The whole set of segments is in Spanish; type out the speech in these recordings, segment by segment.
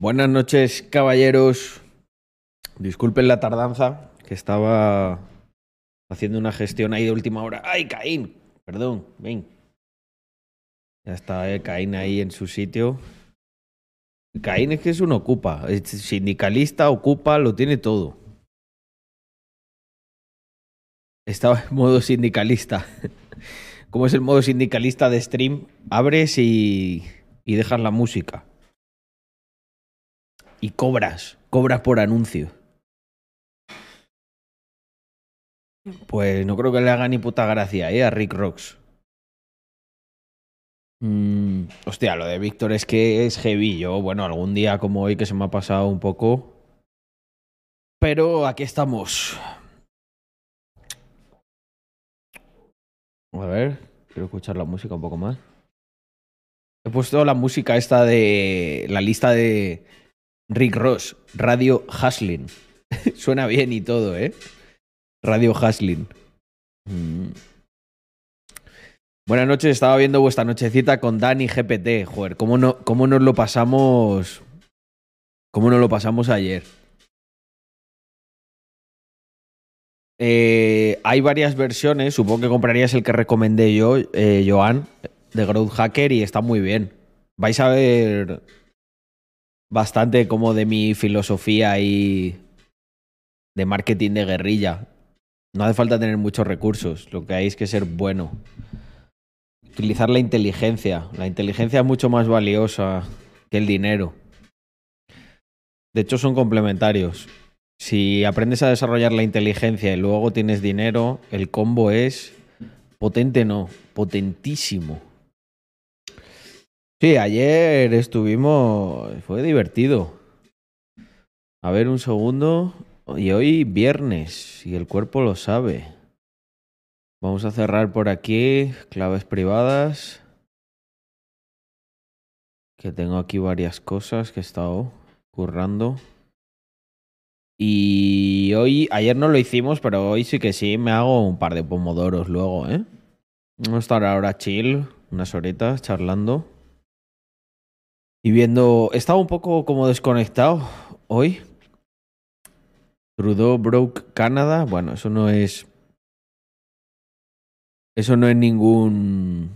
Buenas noches, caballeros. Disculpen la tardanza, que estaba haciendo una gestión ahí de última hora. ¡Ay, Caín! Perdón, ven. Ya está eh, Caín ahí en su sitio. Caín es que es un ocupa. Es sindicalista, ocupa, lo tiene todo. Estaba en modo sindicalista. ¿Cómo es el modo sindicalista de stream? Abres y, y dejas la música. Y cobras, cobras por anuncio. Pues no creo que le haga ni puta gracia, ¿eh? A Rick Rocks. Mm, hostia, lo de Víctor es que es heavy. Yo, bueno, algún día como hoy que se me ha pasado un poco. Pero aquí estamos. A ver, quiero escuchar la música un poco más. He puesto la música esta de la lista de Rick Ross, Radio Haslin. Suena bien y todo, ¿eh? Radio Haslin. Mm. Buenas noches, estaba viendo vuestra nochecita con Dani GPT. Joder, ¿cómo, no, cómo nos lo pasamos? ¿Cómo nos lo pasamos ayer? Eh, hay varias versiones, supongo que comprarías el que recomendé yo, eh, Joan, de Growth Hacker, y está muy bien. Vais a ver bastante como de mi filosofía y de marketing de guerrilla. No hace falta tener muchos recursos, lo que hay es que ser bueno. Utilizar la inteligencia. La inteligencia es mucho más valiosa que el dinero. De hecho, son complementarios. Si aprendes a desarrollar la inteligencia y luego tienes dinero, el combo es potente, no, potentísimo. Sí, ayer estuvimos. Fue divertido. A ver, un segundo. Y hoy viernes, y el cuerpo lo sabe. Vamos a cerrar por aquí. Claves privadas. Que tengo aquí varias cosas que he estado currando. Y hoy, ayer no lo hicimos, pero hoy sí que sí, me hago un par de pomodoros luego, ¿eh? Vamos a estar ahora chill, unas horitas charlando. Y viendo, estaba un poco como desconectado hoy. Trudeau broke Canadá. Bueno, eso no es. Eso no es ningún.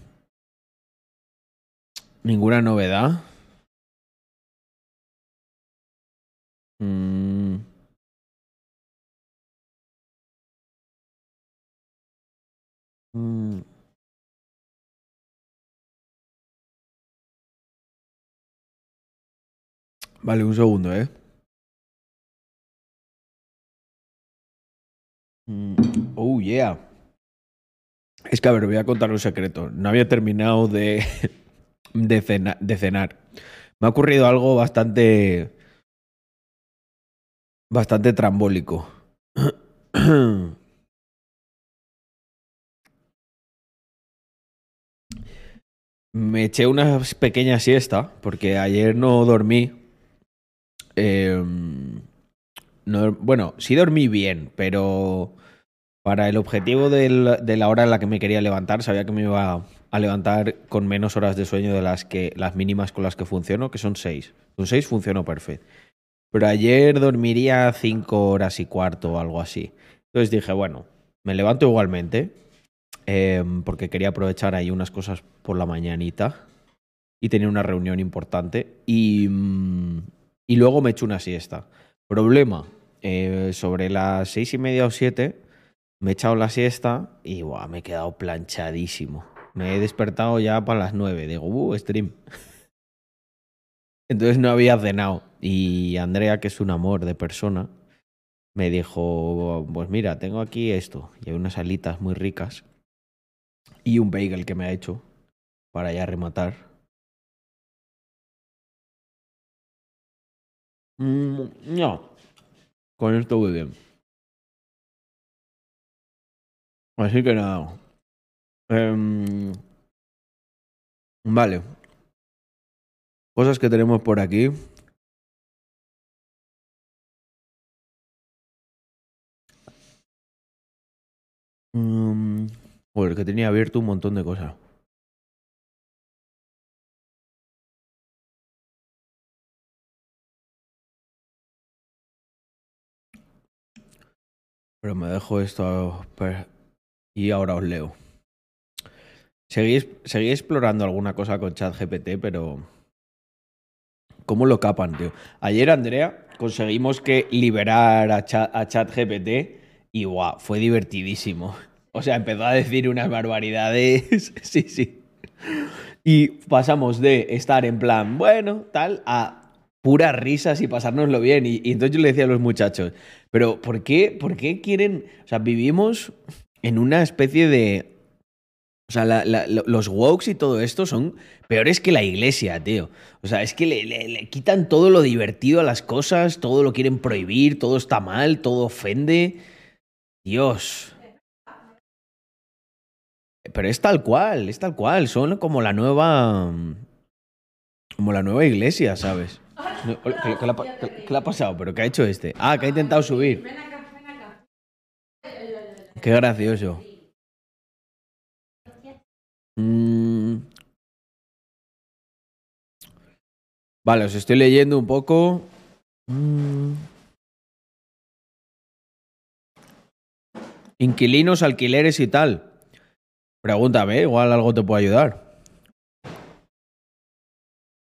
Ninguna novedad. Mm. Mm. Vale, un segundo, ¿eh? Mm, Oh, yeah. Es que, a ver, voy a contar un secreto. No había terminado de, de, cena- de cenar. Me ha ocurrido algo bastante... Bastante trambólico. Me eché una pequeña siesta porque ayer no dormí. Eh, no- bueno, sí dormí bien, pero para el objetivo de la hora en la que me quería levantar, sabía que me iba a levantar con menos horas de sueño de las que las mínimas con las que funciono, que son seis. Con seis funciono perfecto. Pero ayer dormiría cinco horas y cuarto o algo así. Entonces dije, bueno, me levanto igualmente, em, porque quería aprovechar ahí unas cosas por la mañanita y tenía una reunión importante. Y, mm, y luego me echo una siesta. Problema, eh, sobre las seis y media o siete me he echado la siesta y me he quedado planchadísimo. Me he despertado ya para las nueve. Digo, uh, stream. Entonces no había cenado. Y Andrea, que es un amor de persona, me dijo, pues mira, tengo aquí esto. Y hay unas alitas muy ricas. Y un bagel que me ha hecho para ya rematar. Mm, no, con esto muy bien. Así que nada. Em, vale. Cosas que tenemos por aquí. Joder, que tenía abierto un montón de cosas. Pero me dejo esto y ahora os leo. Seguí, explorando alguna cosa con ChatGPT, pero ¿cómo lo capan, tío? Ayer, Andrea, conseguimos que liberar a ChatGPT y guau, fue divertidísimo. O sea, empezó a decir unas barbaridades. sí, sí. Y pasamos de estar en plan, bueno, tal, a puras risas y pasárnoslo bien. Y, entonces yo le decía a los muchachos, pero ¿por qué, ¿por qué quieren? O sea, vivimos en una especie de... O sea, los wokes y todo esto son peores que la iglesia, tío. O sea, es que le, quitan todo lo divertido a las cosas, todo lo quieren prohibir, todo está mal, todo ofende. Dios. Pero es tal cual, es tal cual. Son como la nueva. Como la nueva iglesia, ¿sabes? ¿Qué, le, ha, pasado? ¿Pero qué ha hecho este? Ah, que ha intentado subir. Ven acá, ven acá. Qué gracioso. Mm. Vale, os estoy leyendo un poco. Mm. Inquilinos, alquileres y tal. Pregúntame, igual algo te puede ayudar.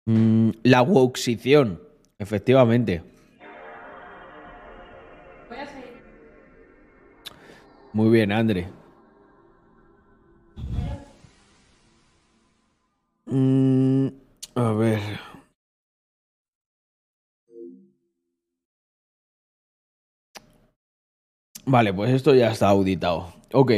Mm, la woxición, efectivamente. Muy bien, André. Mm, a ver. Vale, pues esto ya está auditado. Ok.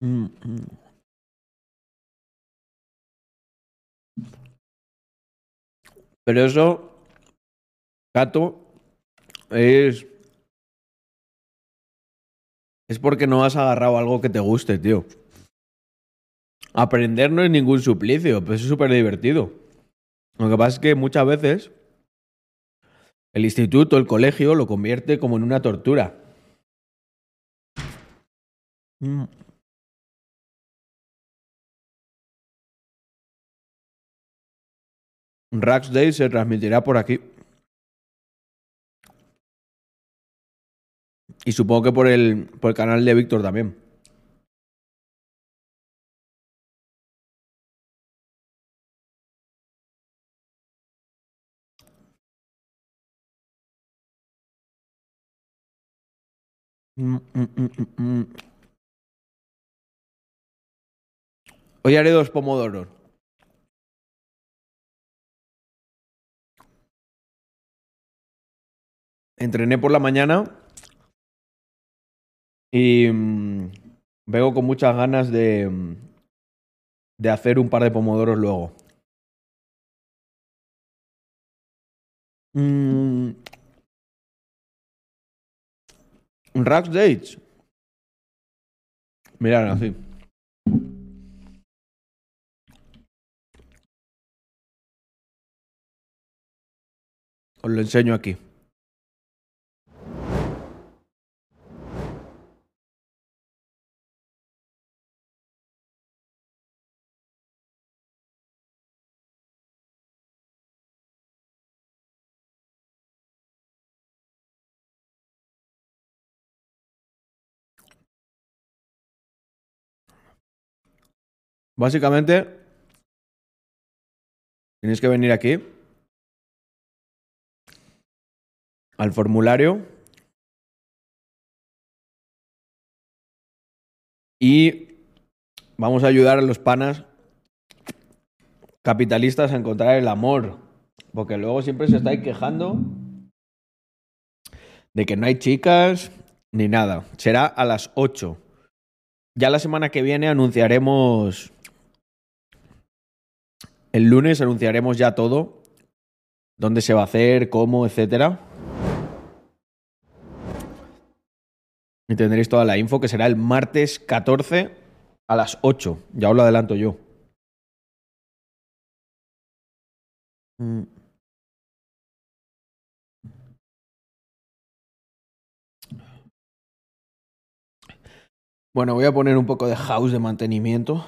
Mm, mm. Pero eso, Gato, es. Es porque no has agarrado algo que te guste, tío. Aprender no es ningún suplicio, pero es súper divertido. Lo que pasa es que muchas veces el instituto, el colegio, lo convierte como en una tortura. Mm. Rax Day se transmitirá por aquí. Y supongo que por el, por el canal de Víctor también. Mm, mm, mm, Hoy haré dos pomodoros. Entrené por la mañana y vengo con muchas ganas de, de hacer un par de pomodoros luego. Rack Dates. Mirad, así. Os lo enseño aquí. Básicamente, tienes que venir aquí al formulario y vamos a ayudar a los panas capitalistas a encontrar el amor, porque luego siempre se estáis quejando de que no hay chicas ni nada. Será a las 8. Ya la semana que viene anunciaremos el lunes anunciaremos ya todo, dónde se va a hacer, cómo, etcétera. Y tendréis toda la info que será el martes 14 a las 8. Ya os lo adelanto yo. Mm. Bueno, voy a poner un poco de house de mantenimiento.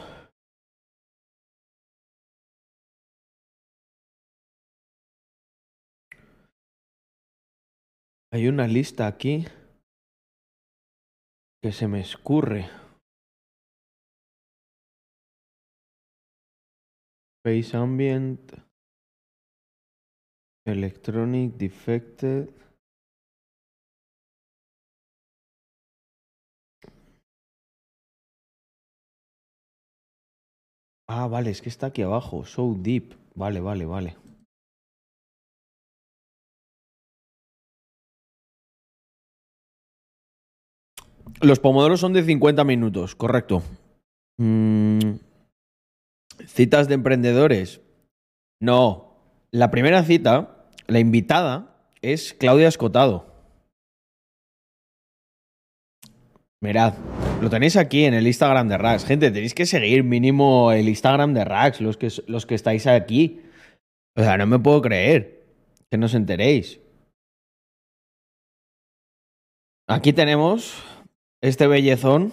Hay una lista aquí que se me escurre. Face Ambient. Electronic Defected. Ah, vale, es que está aquí abajo. So Deep. Vale, vale, vale. Los pomodoros son de 50 minutos, correcto. Mm, citas de emprendedores. No. La primera cita, la invitada, es Claudia Escotado. Mirad, lo tenéis aquí en el Instagram de Rax. Gente, tenéis que seguir mínimo el Instagram de Rax, los que, los que estáis aquí. O sea, no me puedo creer que no os enteréis. Aquí tenemos este bellezón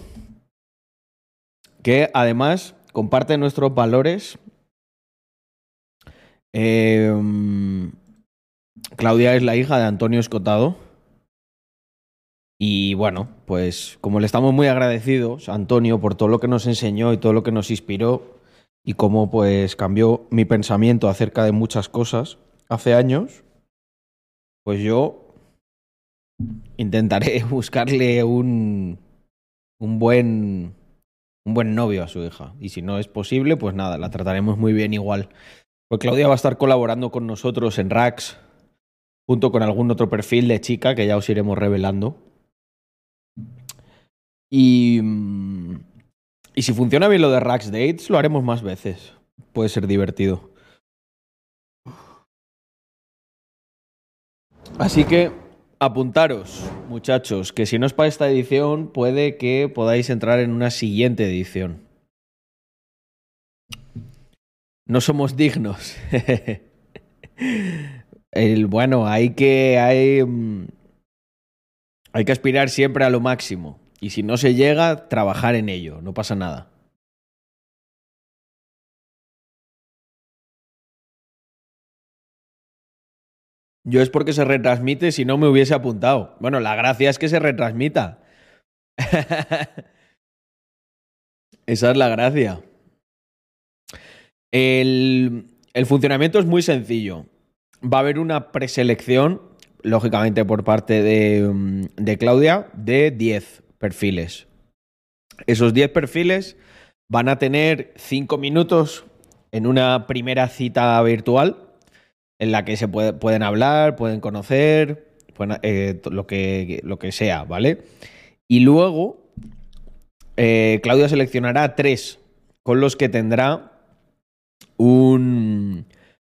que además comparte nuestros valores. Em, Claudia es la hija de Antonio Escotado. Y bueno, pues como le estamos muy agradecidos a Antonio por todo lo que nos enseñó y todo lo que nos inspiró y cómo pues cambió mi pensamiento acerca de muchas cosas hace años, pues yo intentaré buscarle un, un buen un buen novio a su hija. Y si no es posible, pues nada, la trataremos muy bien igual. Pues Claudia va a estar colaborando con nosotros en Rax, junto con algún otro perfil de chica que ya os iremos revelando. Y, mm, y si funciona bien lo de Rax Dates, lo haremos más veces. Puede ser divertido. Así que apuntaros, muchachos, que si no es para esta edición, puede que podáis entrar en una siguiente edición. No somos dignos. El, bueno, hay que, hay, mm, hay que aspirar siempre a lo máximo. Y si no se llega, trabajar en ello, no pasa nada. Yo es porque se retransmite, si no me hubiese apuntado. Bueno, la gracia es que se retransmita. Esa es la gracia. El, funcionamiento es muy sencillo. Va a haber una preselección, lógicamente por parte de, mm, de Claudia, de 10 perfiles. Esos 10 perfiles van a tener 5 minutos en una primera cita virtual en la que se puede, pueden hablar, pueden conocer, eh, lo, que, lo que sea, ¿vale? Y luego eh, Claudia seleccionará tres con los que tendrá un...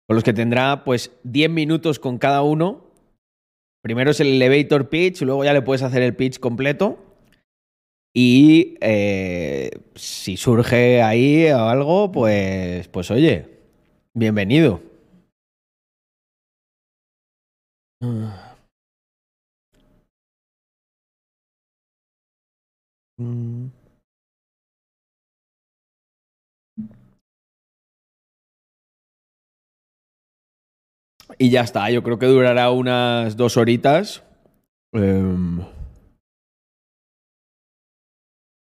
con los que tendrá pues 10 minutos con cada uno. Primero es el elevator pitch, luego ya le puedes hacer el pitch completo y eh, si surge ahí algo, pues, pues oye, bienvenido. Mm. Y ya está, yo creo que durará unas dos horitas. Eh...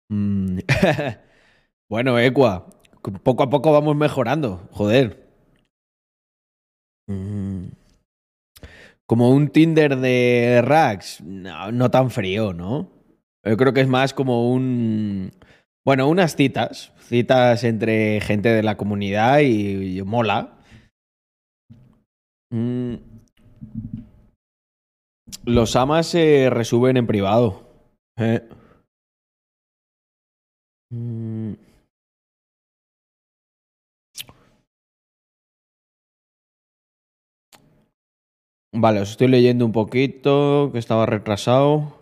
Mm. bueno, Equa, poco a poco vamos mejorando, joder. Como un Tinder de Rax, no, tan frío, ¿no? Yo creo que es más como un... Bueno, unas citas, citas entre gente de la comunidad y, mola. Mm. Los amas se resuben en privado. Eh. Mm. Vale, os estoy leyendo un poquito, que estaba retrasado.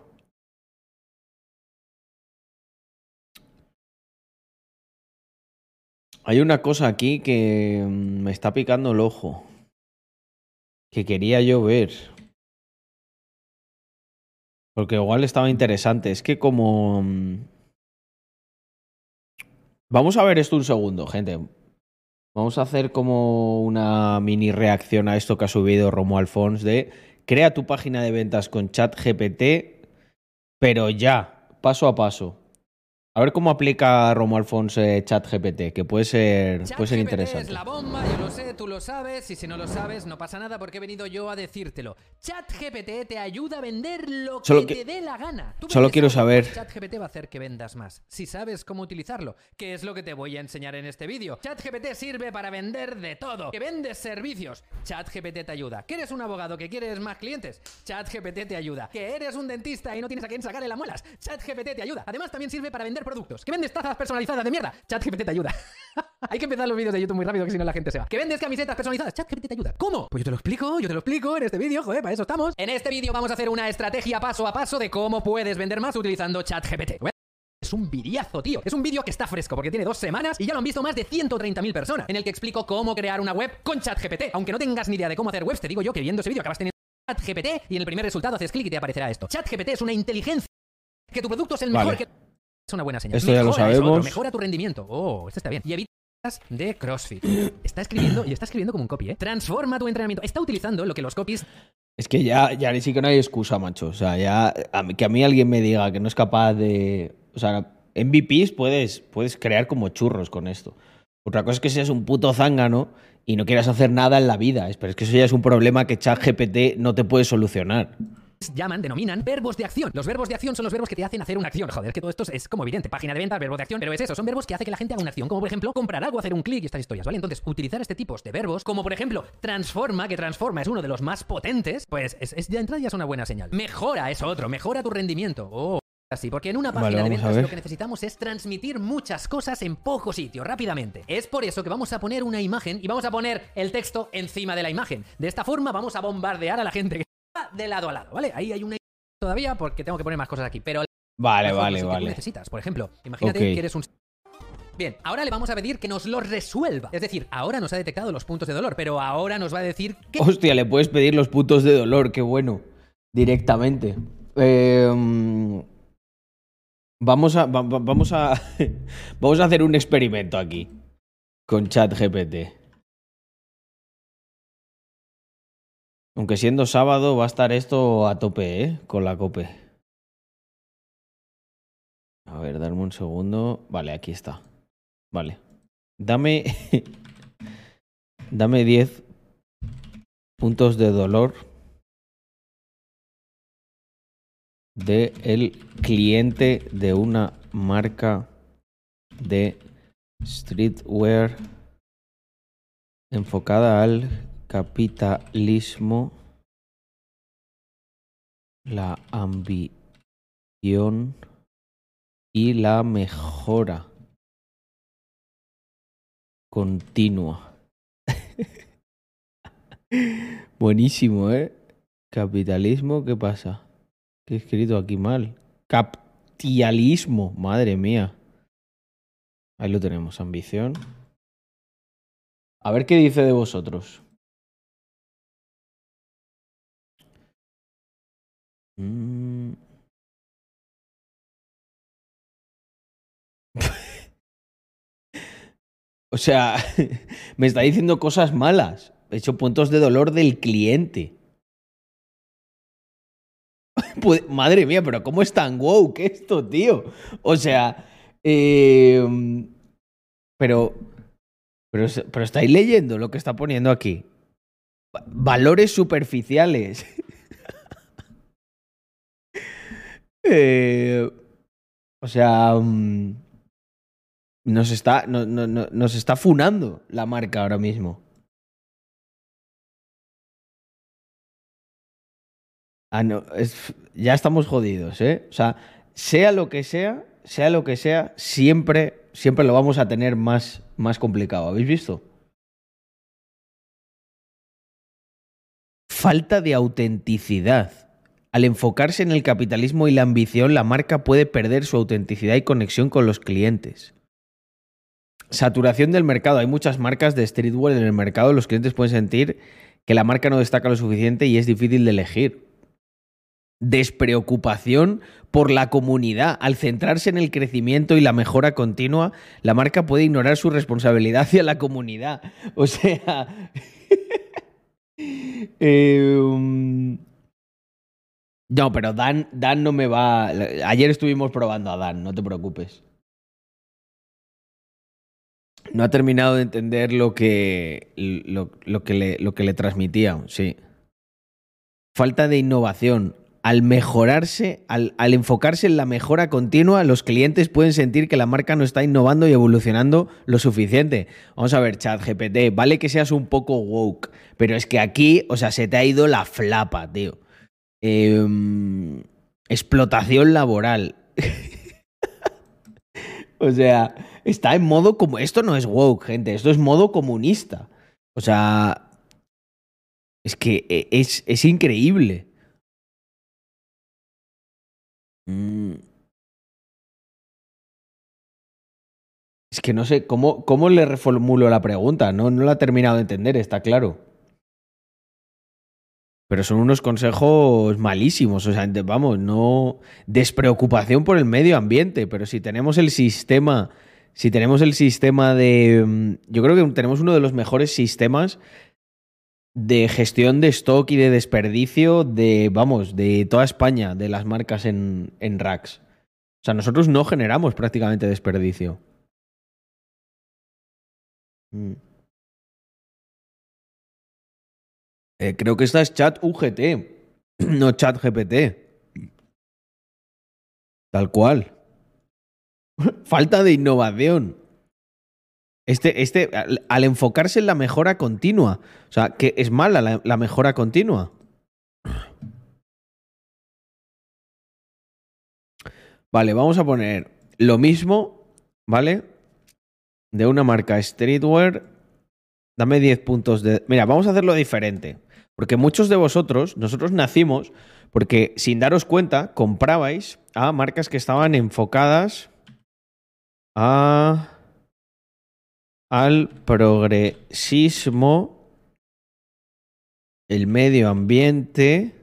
Hay una cosa aquí que mm, me está picando el ojo. Que quería yo ver. Porque igual estaba interesante. Es que como... Mm, Vamos a ver esto un segundo, gente. Vamos a hacer como una mini reacción a esto que ha subido Romo Alfons de crea tu página de ventas con ChatGPT, pero ya, paso a paso. A ver cómo aplica Romo Alfonso eh, ChatGPT, que puede ser, puede ser interesante. Tú lo sabes, y si no lo sabes, no pasa nada porque he venido yo a decírtelo. ChatGPT te ayuda a vender lo Solo que, que- te dé la gana. Tú solo quiero saber- ChatGPT va a hacer que vendas más, si sabes cómo utilizarlo, que es lo que te voy a enseñar en este vídeo. ChatGPT sirve para vender de todo. Que vendes servicios, ChatGPT te ayuda. Que eres un abogado que quieres más clientes, ChatGPT te ayuda. Que eres un dentista y no tienes a quién sacarle las muelas, ChatGPT te ayuda. Además también sirve para vender productos. Que vendes tazas personalizadas de mierda, ChatGPT te ayuda. Hay que empezar los vídeos de YouTube muy rápido que si no la gente se va. Que vendes camisetas personalizadas, ChatGPT te ayuda. ¿Cómo? Pues yo te lo explico, yo te lo explico en este vídeo, joder, para eso estamos. En este vídeo vamos a hacer una estrategia paso a paso de cómo puedes vender más utilizando ChatGPT. Es un videazo, tío. Es un vídeo que está fresco porque tiene dos semanas y ya lo han visto más de 130.000 personas. En el que explico cómo crear una web con ChatGPT. Aunque no tengas ni idea de cómo hacer webs, te digo yo que viendo ese vídeo acabas teniendo ChatGPT y en el primer resultado haces clic y te aparecerá esto. ChatGPT es una inteligencia que tu producto es el mejor Vale. que es una buena señal. Esto ya lo Mejora, es otro, sabemos. mejora tu rendimiento. Oh, esto está bien. Y evitas de CrossFit. Está escribiendo y está escribiendo como un copy, ¿eh? Transforma tu entrenamiento. Está utilizando lo que los copies Es que ya, ya sí que no hay excusa, macho. O sea, ya a mí- que a mí alguien me diga que no es capaz de. O sea, MVPs puedes, puedes crear como churros con esto. Otra cosa es que seas un puto zángano y no quieras hacer nada en la vida. Es- Pero es que eso ya es un problema que ChatGPT no te puede solucionar. Llaman, denominan verbos de acción. Los verbos de acción son los verbos que te hacen hacer una acción. Joder, que todo esto es como evidente. Página de ventas, verbo de acción, pero es eso. Son verbos que hacen que la gente haga una acción. Como por ejemplo, comprar algo, hacer un clic y estas historias, ¿vale? Entonces, utilizar este tipo de verbos, como por ejemplo, transforma, que transforma es uno de los más potentes, pues es, es- de entrada ya es una buena señal. Mejora es otro, mejora tu rendimiento. Oh. Así, porque en una página Vale, de ventas lo que necesitamos es transmitir muchas cosas en poco sitio, rápidamente. Es por eso que vamos a poner una imagen y vamos a poner el texto encima de la imagen. De esta forma vamos a bombardear a la gente de lado a lado, ¿vale? Ahí hay una todavía porque tengo que poner más cosas aquí, pero Vale, vale, si que tú vale. necesitas. Por ejemplo, imagínate que eres un Bien, ahora le vamos a pedir que nos lo resuelva. Es decir, ahora nos ha detectado los puntos de dolor, pero ahora nos va a decir que Hostia, le puedes pedir los puntos de dolor, qué bueno. Directamente. Eh, vamos a. va- va- vamos a. vamos a hacer un experimento aquí. Con ChatGPT. Aunque siendo sábado va a estar esto a tope, ¿eh? Con la cope. A ver, darme un segundo. Vale, aquí está. Vale. Dame. Dame 10 puntos de dolor de el cliente de una marca de streetwear enfocada al capitalismo, la ambición y la mejora continua. Buenísimo, ¿eh? Capitalismo, ¿qué pasa? Que he escrito aquí mal. Capitalismo, madre mía. Ahí lo tenemos, ambición. A ver qué dice de vosotros. Mm. o sea, me está diciendo cosas malas. He hecho puntos de dolor del cliente. Madre mía, pero ¿cómo es tan woke esto, tío? O sea, eh, pero, pero, pero estáis leyendo lo que está poniendo aquí. Va- Valores superficiales. Eh, o sea, mm, nos está, no- no- no- nos está funando la marca ahora mismo. Ah, no, es- ya estamos jodidos, ¿eh? O sea, sea lo que sea, sea lo que sea, siempre, siempre lo vamos a tener más, más complicado. ¿Habéis visto? Falta de autenticidad. Al enfocarse en el capitalismo y la ambición, la marca puede perder su autenticidad y conexión con los clientes. Saturación del mercado. Hay muchas marcas de streetwear en el mercado. Los clientes pueden sentir que la marca no destaca lo suficiente y es difícil de elegir despreocupación por la comunidad. Al centrarse en el crecimiento y la mejora continua, la marca puede ignorar su responsabilidad hacia la comunidad. O sea... eh, No, pero Dan, Dan no me va. Ayer estuvimos probando a Dan, no te preocupes. No ha terminado de entender lo que, lo, que, le, lo que le transmitía, sí. Falta de innovación. Al mejorarse, al, al, enfocarse en la mejora continua, los clientes pueden sentir que la marca no está innovando y evolucionando lo suficiente. Vamos a ver, chat GPT, vale que seas un poco woke, pero es que aquí, o sea, se te ha ido la flapa, tío. Eh, explotación laboral. o sea, está en modo como. Esto no es woke, gente. Esto es modo comunista. O sea. Es que e, es, es increíble. Mm. Es que no sé, ¿cómo, ¿cómo le reformulo la pregunta? No, no la he terminado de entender, está claro. Pero son unos consejos malísimos. O sea, vamos, no. Despreocupación por el medio ambiente. Pero si tenemos el sistema. Si tenemos el sistema de. Mm, yo creo que tenemos uno de los mejores sistemas de gestión de stock y de desperdicio de, vamos, de toda España, de las marcas en, racks. O sea, nosotros no generamos prácticamente desperdicio. Mm. Eh, creo que esta es chat UGT, no chat GPT. Tal cual. Falta de innovación. Este, este, al, enfocarse en la mejora continua. O sea, que es mala la, la mejora continua. Vale, vamos a poner lo mismo, ¿vale? De una marca streetwear. Dame 10 puntos de... Mira, vamos a hacerlo diferente. Porque muchos de vosotros, nosotros nacimos porque sin daros cuenta, comprabais a marcas que estaban enfocadas a al progresismo, el medio ambiente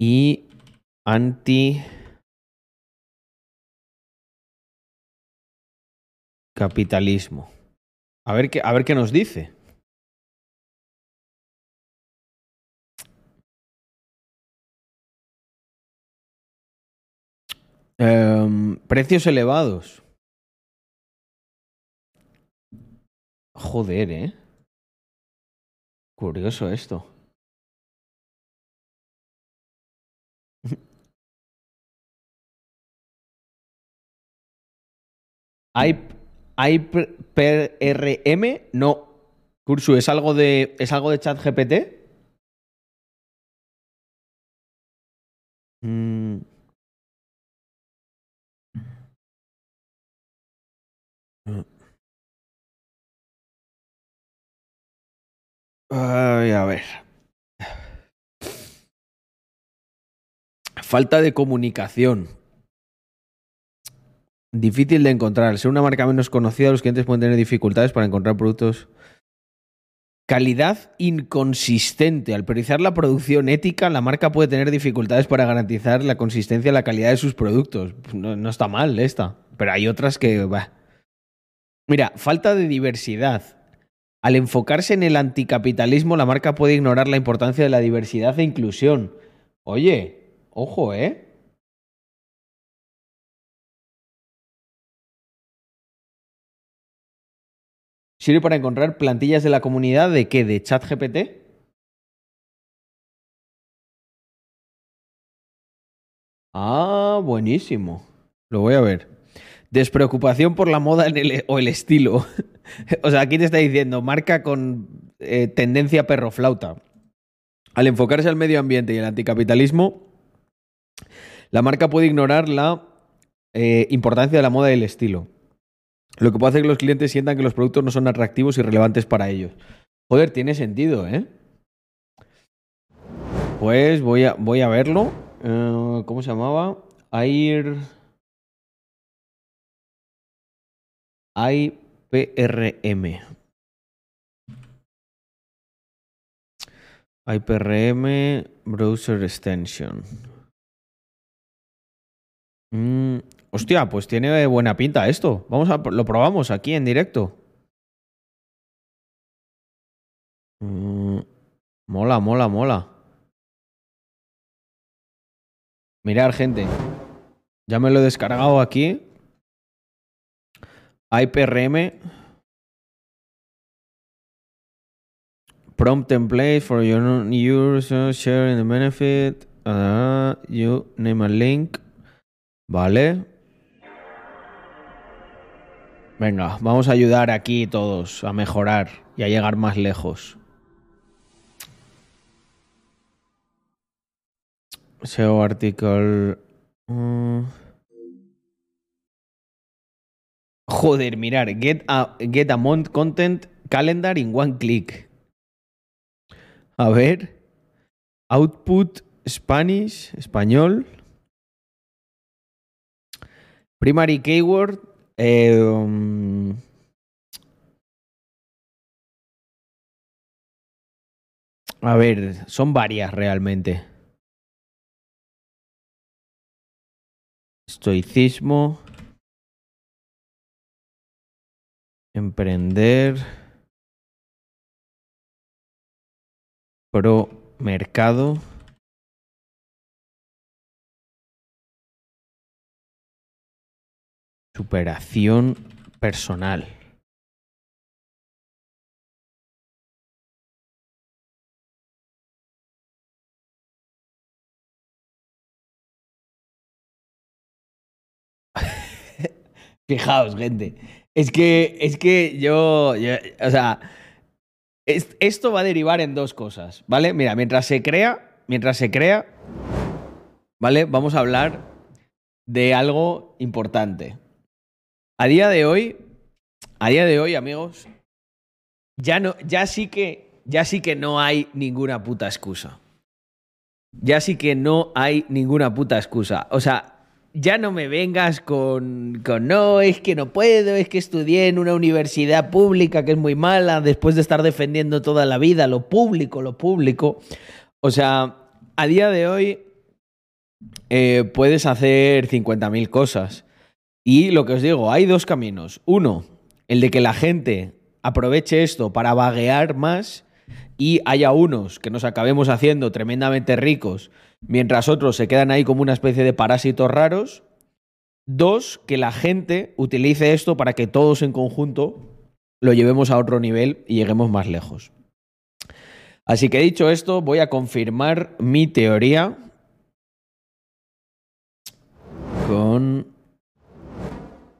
y anticapitalismo. A ver qué, a ver qué nos dice. Um, precios elevados. Joder, ¿eh? Curioso esto. ¿Hay, hay PRM? No. Cursu, ¿es algo de, ¿es algo de chat GPT? Mm. A ver. Falta de comunicación. Difícil de encontrar. Ser una marca menos conocida, los clientes pueden tener dificultades para encontrar productos. Calidad inconsistente. Al priorizar la producción ética, la marca puede tener dificultades para garantizar la consistencia y la calidad de sus productos. No, no está mal esta. Pero hay otras que. Bah. Mira, falta de diversidad. Al enfocarse en el anticapitalismo, la marca puede ignorar la importancia de la diversidad e inclusión. Oye, ojo, ¿eh? ¿Sirve para encontrar plantillas de la comunidad de qué? ¿De ChatGPT? Ah, buenísimo. Lo voy a ver. Despreocupación por la moda o el estilo. o sea, aquí te está diciendo, marca con eh, tendencia perroflauta. Al enfocarse al medio ambiente y el anticapitalismo, la marca puede ignorar la eh, importancia de la moda y el estilo. Lo que puede hacer que los clientes sientan que los productos no son atractivos y relevantes para ellos. Joder, tiene sentido, ¿eh? Pues voy a, voy a verlo. Uh, ¿Cómo se llamaba? Air. IPRM. IPRM Browser Extension. Mm, hostia, pues tiene buena pinta esto. Vamos a lo probamos aquí en directo. Mm, mola, mola, mola. Mirar, gente. Ya me lo he descargado aquí. IPRM. Prompt template for your users sharing the benefit. Uh, you name a link. Vale. Venga, vamos a ayudar aquí todos a mejorar y a llegar más lejos. SEO article. mm. Joder, mirar. Get a, get a month content calendar in one click. A ver. Output Spanish, español. Primary keyword. um, a ver, son varias realmente. Estoicismo. Emprender. Pro mercado. Superación personal. Fijaos, gente. Es que, es que yo, o sea, es- esto va a derivar en dos cosas, ¿vale? Mira, mientras se crea, mientras se crea, ¿vale? Vamos a hablar de algo importante. A día de hoy, a día de hoy, amigos, ya no, ya sí que, ya sí que no hay ninguna puta excusa. Ya sí que no hay ninguna puta excusa. O sea, ya no me vengas con, con no, es que no puedo, es que estudié en una universidad pública que es muy mala, después de estar defendiendo toda la vida lo público, lo público. O sea, a día de hoy eh, puedes hacer 50.000 cosas. Y lo que os digo, hay dos caminos. Uno, el de que la gente aproveche esto para vaguear más y haya unos que nos acabemos haciendo tremendamente ricos mientras otros se quedan ahí como una especie de parásitos raros. Dos, que la gente utilice esto para que todos en conjunto lo llevemos a otro nivel y lleguemos más lejos. Así que dicho esto, voy a confirmar mi teoría con...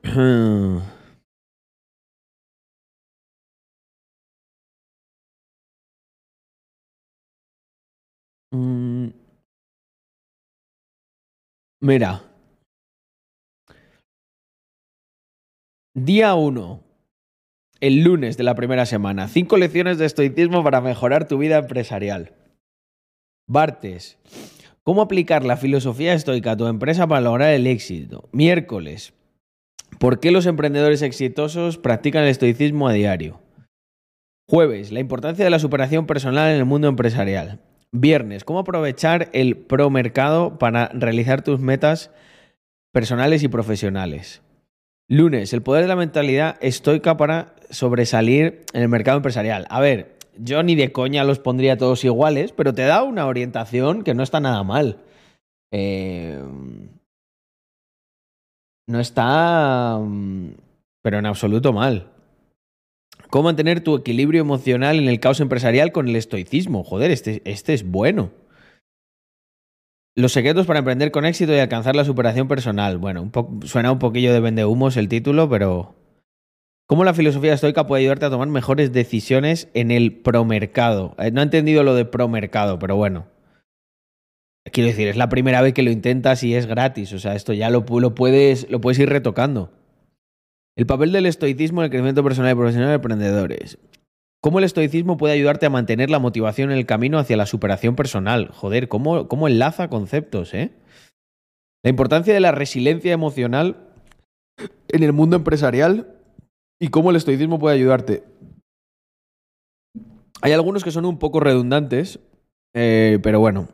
Mm. Mira. Día 1. El lunes de la primera semana. Cinco lecciones de estoicismo para mejorar tu vida empresarial. Martes. ¿Cómo aplicar la filosofía estoica a tu empresa para lograr el éxito? Miércoles. ¿Por qué los emprendedores exitosos practican el estoicismo a diario? Jueves. La importancia de la superación personal en el mundo empresarial. Viernes. ¿Cómo aprovechar el promercado para realizar tus metas personales y profesionales? Lunes. El poder de la mentalidad estoica para sobresalir en el mercado empresarial. A ver, yo ni de coña los pondría todos iguales, pero te da una orientación que no está nada mal. Eh, no está, mm, pero en absoluto mal. ¿Cómo mantener tu equilibrio emocional en el caos empresarial con el estoicismo? Joder, este, este es bueno. Los secretos para emprender con éxito y alcanzar la superación personal. Bueno, suena un poquillo de vendehumos el título, pero... ¿Cómo la filosofía estoica puede ayudarte a tomar mejores decisiones en el promercado? Eh, no he entendido lo de promercado, pero bueno. Quiero decir, es la primera vez que lo intentas y es gratis. O sea, esto ya lo, lo puedes, lo puedes ir retocando. El papel del estoicismo en el crecimiento personal y profesional de emprendedores. ¿Cómo el estoicismo puede ayudarte a mantener la motivación en el camino hacia la superación personal? Joder, ¿cómo, cómo enlaza conceptos, eh? La importancia de la resiliencia emocional en el mundo empresarial y cómo el estoicismo puede ayudarte. Hay algunos que son un poco redundantes, eh, pero bueno.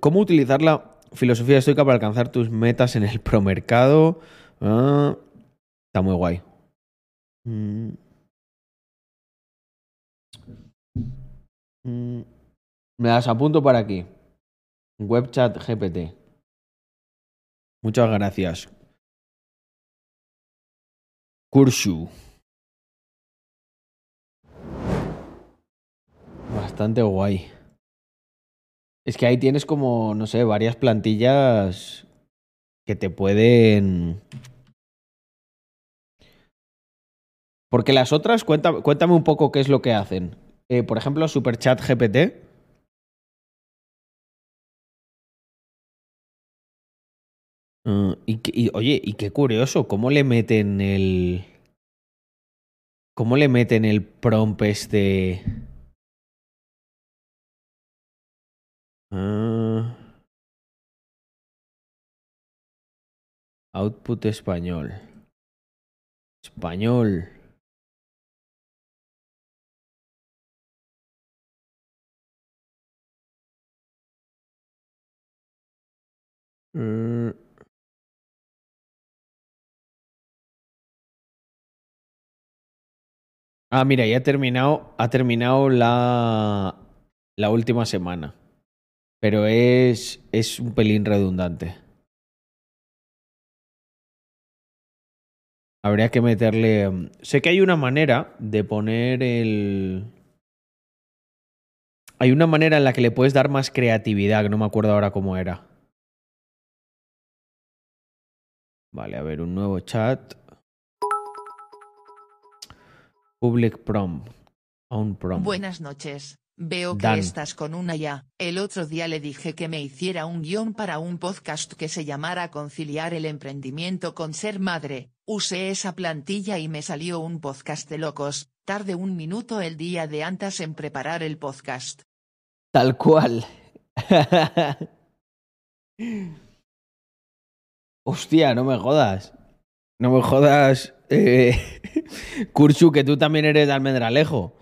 ¿Cómo utilizar la filosofía estoica para alcanzar tus metas en el promercado? Ah, está muy guay. Mm. Mm. Me las apunto para aquí. Webchat GPT. Muchas gracias. Kurshu. Bastante guay. Es que ahí tienes como, no sé, varias plantillas que te pueden... Porque las otras, cuéntame, cuéntame un poco qué es lo que hacen. Eh, por ejemplo, Superchat GPT. Uh, y, y, oye, y qué curioso, ¿cómo le meten el. ¿Cómo le meten el prompt este? Ah. output español. Español. Mm. Ah, mira, ya ha terminado, ha terminado la, la última semana. Pero es, es un pelín redundante. Habría que meterle. mm, Sé que hay una manera de poner el. Hay una manera en la que le puedes dar más creatividad, que no me acuerdo ahora cómo era. Vale, a ver, un nuevo chat. Public prom. On prom. Buenas noches. Veo que estás con una ya. El otro día le dije que me hiciera un guion para un podcast que se llamara Conciliar el emprendimiento con ser madre. Usé esa plantilla y me salió un podcast de locos. Tarde un minuto el día de antes en preparar el podcast. Tal cual. Hostia, no me jodas. No me jodas, eh, Kurchu, que tú también eres de Almendralejo.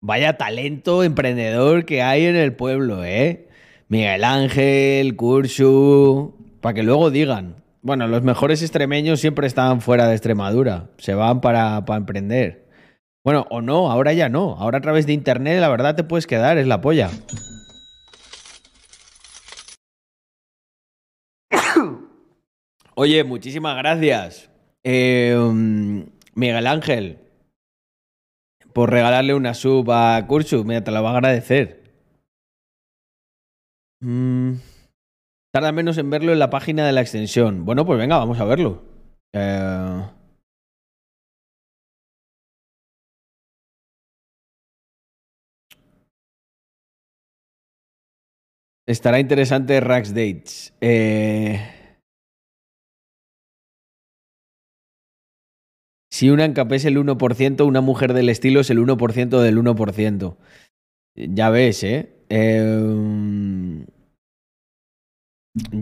Vaya talento emprendedor que hay en el pueblo, ¿eh? Miguel Ángel, Kurchu, para que luego digan. Bueno, los mejores extremeños siempre estaban fuera de Extremadura, se van para, para emprender. Bueno, o no, ahora ya no. Ahora a través de internet, la verdad te puedes quedar, es la polla. Oye, muchísimas gracias. Mm, Miguel Ángel, por regalarle una sub a Kursu. Mira, te la va a agradecer. Mm, tarda menos en verlo en la página de la extensión. Bueno, pues venga, vamos a verlo. Eh, estará interesante Rax Dates. Eh, Si una encapé es el 1%, una mujer del estilo es el 1% del 1%. Ya ves, ¿eh? Eh,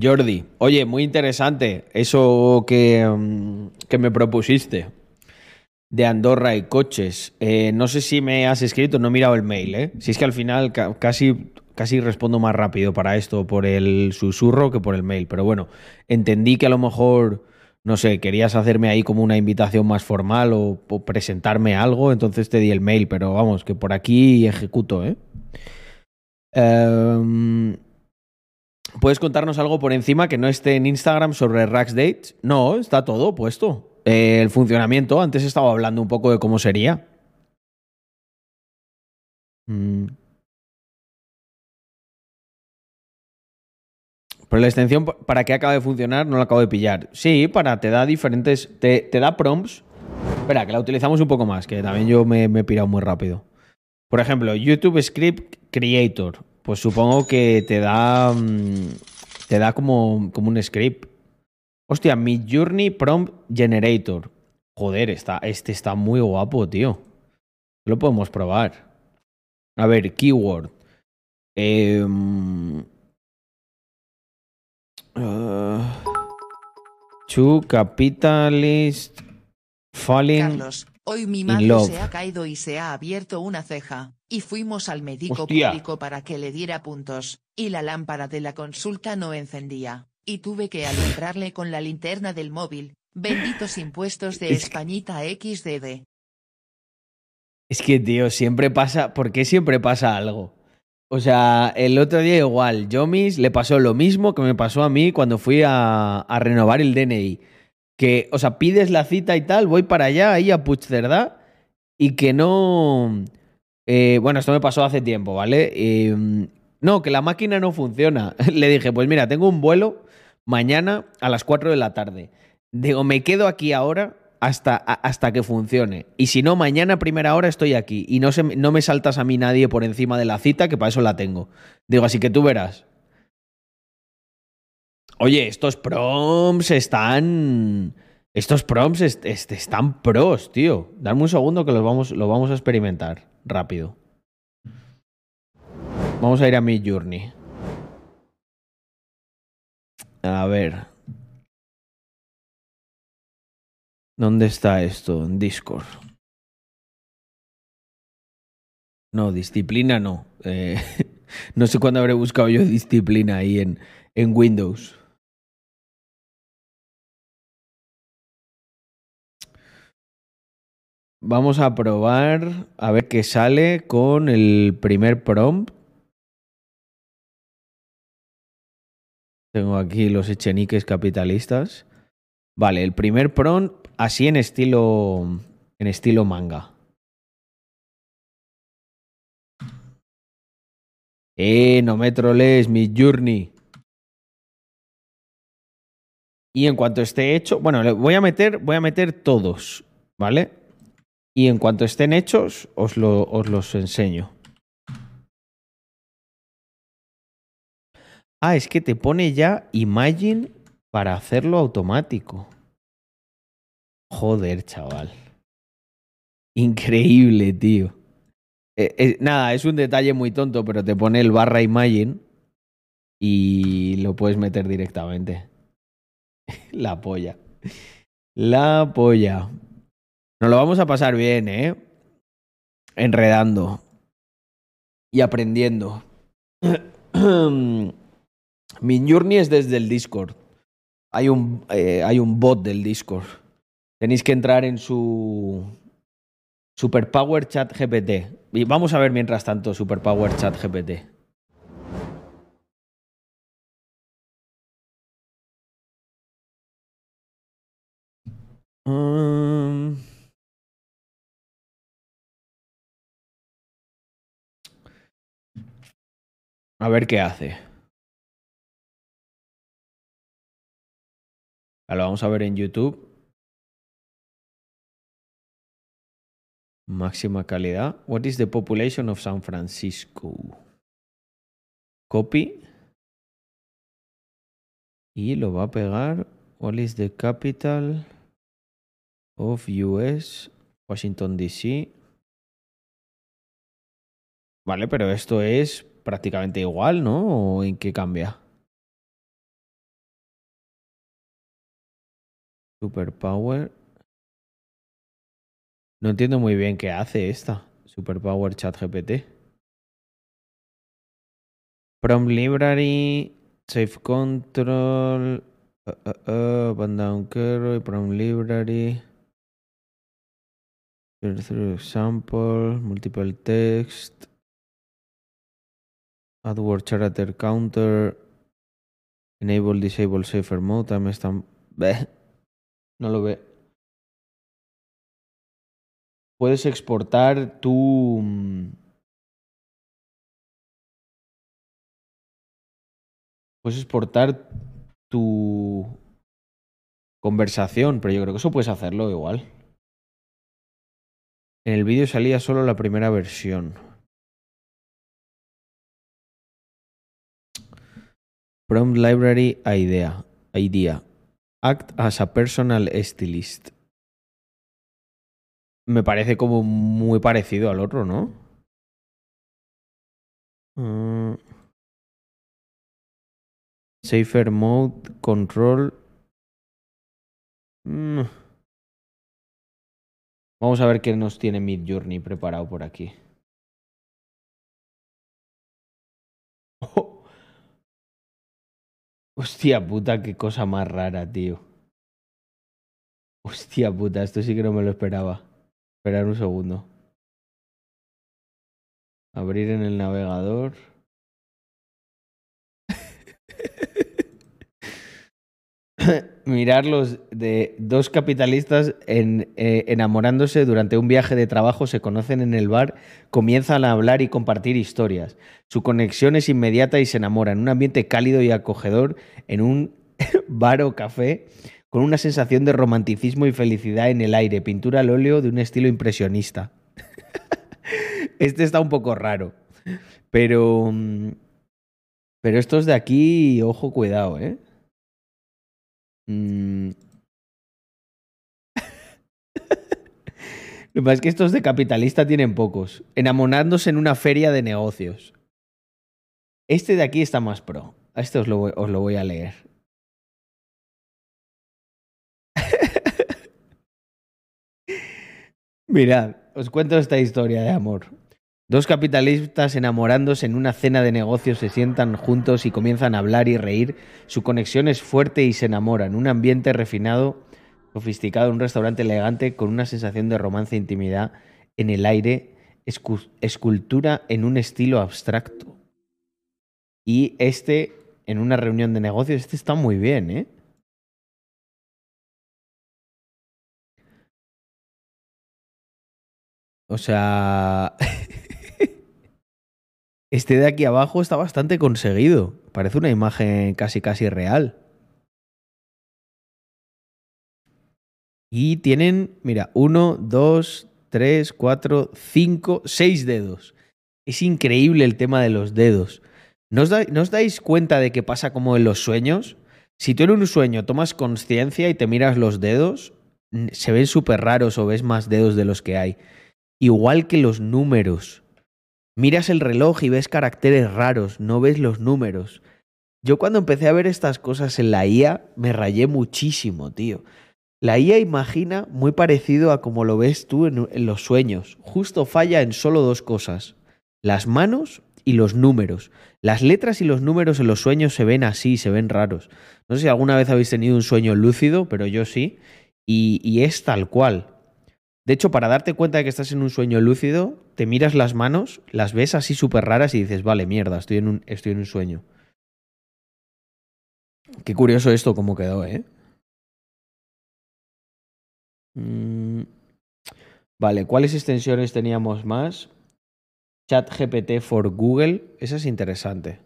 Jordi, oye, muy interesante eso que, mm, que me propusiste de Andorra y coches. Eh, no sé si me has escrito, no he mirado el mail, ¿eh? Si es que al final ca- casi, casi respondo más rápido para esto por el susurro que por el mail. Pero bueno, entendí que a lo mejor, no sé, querías hacerme ahí como una invitación más formal o, presentarme algo, entonces te di el mail, pero vamos, que por aquí ejecuto, ¿eh? Em, ¿Puedes contarnos algo por encima que no esté en Instagram sobre Rax Dates? No, está todo puesto. Eh, el funcionamiento, antes estaba hablando un poco de cómo sería. Mm. Pero la extensión, ¿para qué acaba de funcionar? No la acabo de pillar. Sí, para, te da diferentes, te, te da prompts. Espera, que la utilizamos un poco más, que también yo me, me he pirado muy rápido. Por ejemplo, YouTube Script Creator. Pues supongo que te da. mm, Te da como, como un script. Hostia, mi Journey Prompt Generator. Joder, está, este está muy guapo, tío. Lo podemos probar. A ver, keyword. Em, to capitalist falling. Carlos, hoy mi madre se ha caído y se ha abierto una ceja, y fuimos al médico Hostia. público para que le diera puntos, y la lámpara de la consulta no encendía, y tuve que alumbrarle con la linterna del móvil. Benditos impuestos de Es Españita XDD. Es que, tío, siempre pasa. ¿Por qué siempre pasa algo? O sea, el otro día igual, Yomis le pasó lo mismo que me pasó a mí cuando fui a, renovar el DNI. Que, o sea, pides la cita y tal, voy para allá, ahí a Puigcerdá, y que no... eh, bueno, esto me pasó hace tiempo, ¿vale? Eh, no, que la máquina no funciona. Le dije, pues mira, tengo un vuelo mañana a las 4 de la tarde. Digo, me quedo aquí ahora hasta, hasta que funcione. Y si no, mañana a primera hora estoy aquí. Y no, se, no me saltas a mí nadie por encima de la cita, que para eso la tengo. Digo, así que tú verás. Oye, estos proms están. Estos est- están pros, tío. Dame un segundo que los vamos, lo vamos a experimentar rápido. Vamos a ir a mi journey. A ver. ¿Dónde está esto? En Discord. No, disciplina no. Eh, no sé cuándo habré buscado yo disciplina ahí en, en Windows. Vamos a probar a ver qué sale con el primer prompt. Tengo aquí los echeniques capitalistas. Vale, el primer prompt así en estilo en estilo manga. Eh, no me trolees, mi journey. Y en cuanto esté hecho, bueno, le voy a meter, voy a meter todos, ¿vale? Y en cuanto estén hechos, os, lo, os los enseño. Ah, es que te pone ya Imagine para hacerlo automático. Joder, chaval. Increíble, tío. Eh, eh, nada, es un detalle muy tonto, pero te pone el barra Imagine y lo puedes meter directamente. La polla. La polla. Nos lo vamos a pasar bien, ¿eh? Enredando. Y aprendiendo. Mi journey es desde el Discord. Hay un, eh, hay un bot del Discord. Tenéis que entrar en su Superpower Chat GPT. Y vamos a ver mientras tanto Superpower Chat GPT. Um, A ver qué hace. Lo vamos a ver en YouTube. Máxima calidad. What is the population of San Francisco? Copy. Y lo va a pegar. What is the capital of US? Washington DC. Vale, pero esto es prácticamente igual, ¿no? ¿O en qué cambia? Superpower. No entiendo muy bien qué hace esta. Superpower Chat GPT. Prompt Library. Safe Control. Uh, uh, uh, Down Curve. Prompt Library. Through Example. Multiple Text. AdWord Character Counter. Enable Disable Safer Mode. También están. No lo ve. Puedes exportar tu. mm, Puedes exportar tu conversación, pero yo creo que eso puedes hacerlo igual. En el vídeo salía solo la primera versión. Prompt Library Idea. Idea. Act as a personal stylist. Me parece como muy parecido al otro, ¿no? Mm. Safer Mode, Control. Mm. Vamos a ver qué nos tiene Midjourney preparado por aquí. Oh. Hostia puta, qué cosa más rara, tío. Hostia puta, esto sí que no me lo esperaba. Esperar un segundo. Abrir en el navegador. Mirar los de dos capitalistas en, eh, enamorándose durante un viaje de trabajo, se conocen en el bar, comienzan a hablar y compartir historias. Su conexión es inmediata y se enamoran. En un ambiente cálido y acogedor, en un bar o café, con una sensación de romanticismo y felicidad en el aire. Pintura al óleo de un estilo impresionista. este está un poco raro. Pero. mm, Pero estos de aquí, ojo, cuidado, ¿eh? Mm. Lo que pasa es que estos de capitalista tienen pocos. Enamorándose en una feria de negocios. Este de aquí está más pro. A este os lo os lo voy a leer. Mirad, os cuento esta historia de amor. Dos capitalistas enamorándose en una cena de negocios se sientan juntos y comienzan a hablar y reír. Su conexión es fuerte y se enamoran. Un ambiente refinado, sofisticado, un restaurante elegante con una sensación de romance e intimidad en el aire, escu- escultura en un estilo abstracto. Y este, en una reunión de negocios, este está muy bien, ¿eh? O sea... Este de aquí abajo está bastante conseguido. Parece una imagen casi casi real. Y tienen, mira, uno, dos, tres, cuatro, cinco, seis dedos. Es increíble el tema de los dedos. ¿No os, da- no os dais cuenta de que pasa como en los sueños? Si tú en un sueño tomas conciencia y te miras los dedos, se ven súper raros o ves más dedos de los que hay. Igual que los números. Miras el reloj y ves caracteres raros, no ves los números. Yo cuando empecé a ver estas cosas en la IA me rayé muchísimo, tío. La IA imagina muy parecido a como lo ves tú en, los sueños. Justo falla en solo dos cosas. Las manos y los números. Las letras y los números en los sueños se ven así, se ven raros. No sé si alguna vez habéis tenido un sueño lúcido, pero yo sí. Y es tal cual. De hecho, para darte cuenta de que estás en un sueño lúcido, te miras las manos, las ves así súper raras y dices, vale, mierda, estoy en un, estoy en un sueño. Qué curioso esto cómo quedó, ¿eh? Mm, Vale, ¿cuáles extensiones teníamos más? ChatGPT for Google, esa es interesante.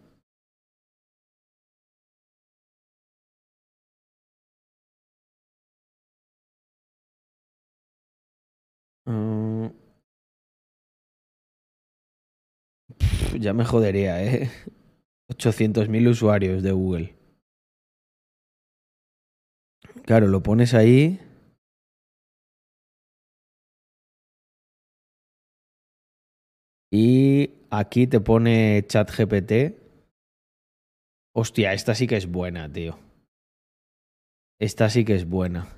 Ya me jodería, ¿eh? 800.000 usuarios de Google. Claro, lo pones ahí. Y aquí te pone ChatGPT. Hostia, esta sí que es buena, tío. Esta sí que es buena.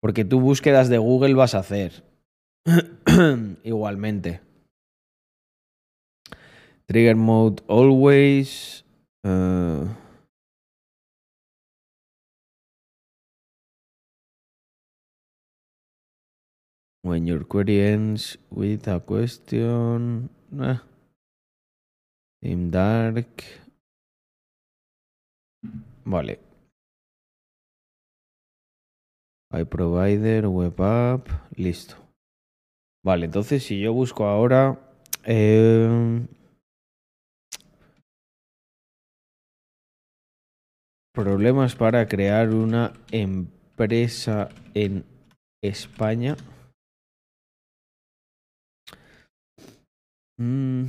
Porque tú búsquedas de Google vas a hacer. Igualmente. Trigger mode always. eh, when your query ends with a question. eh, in dark. Vale. Hay provider, web app, listo. Vale, entonces si yo busco ahora. eh, problemas para crear una empresa en España. Mm,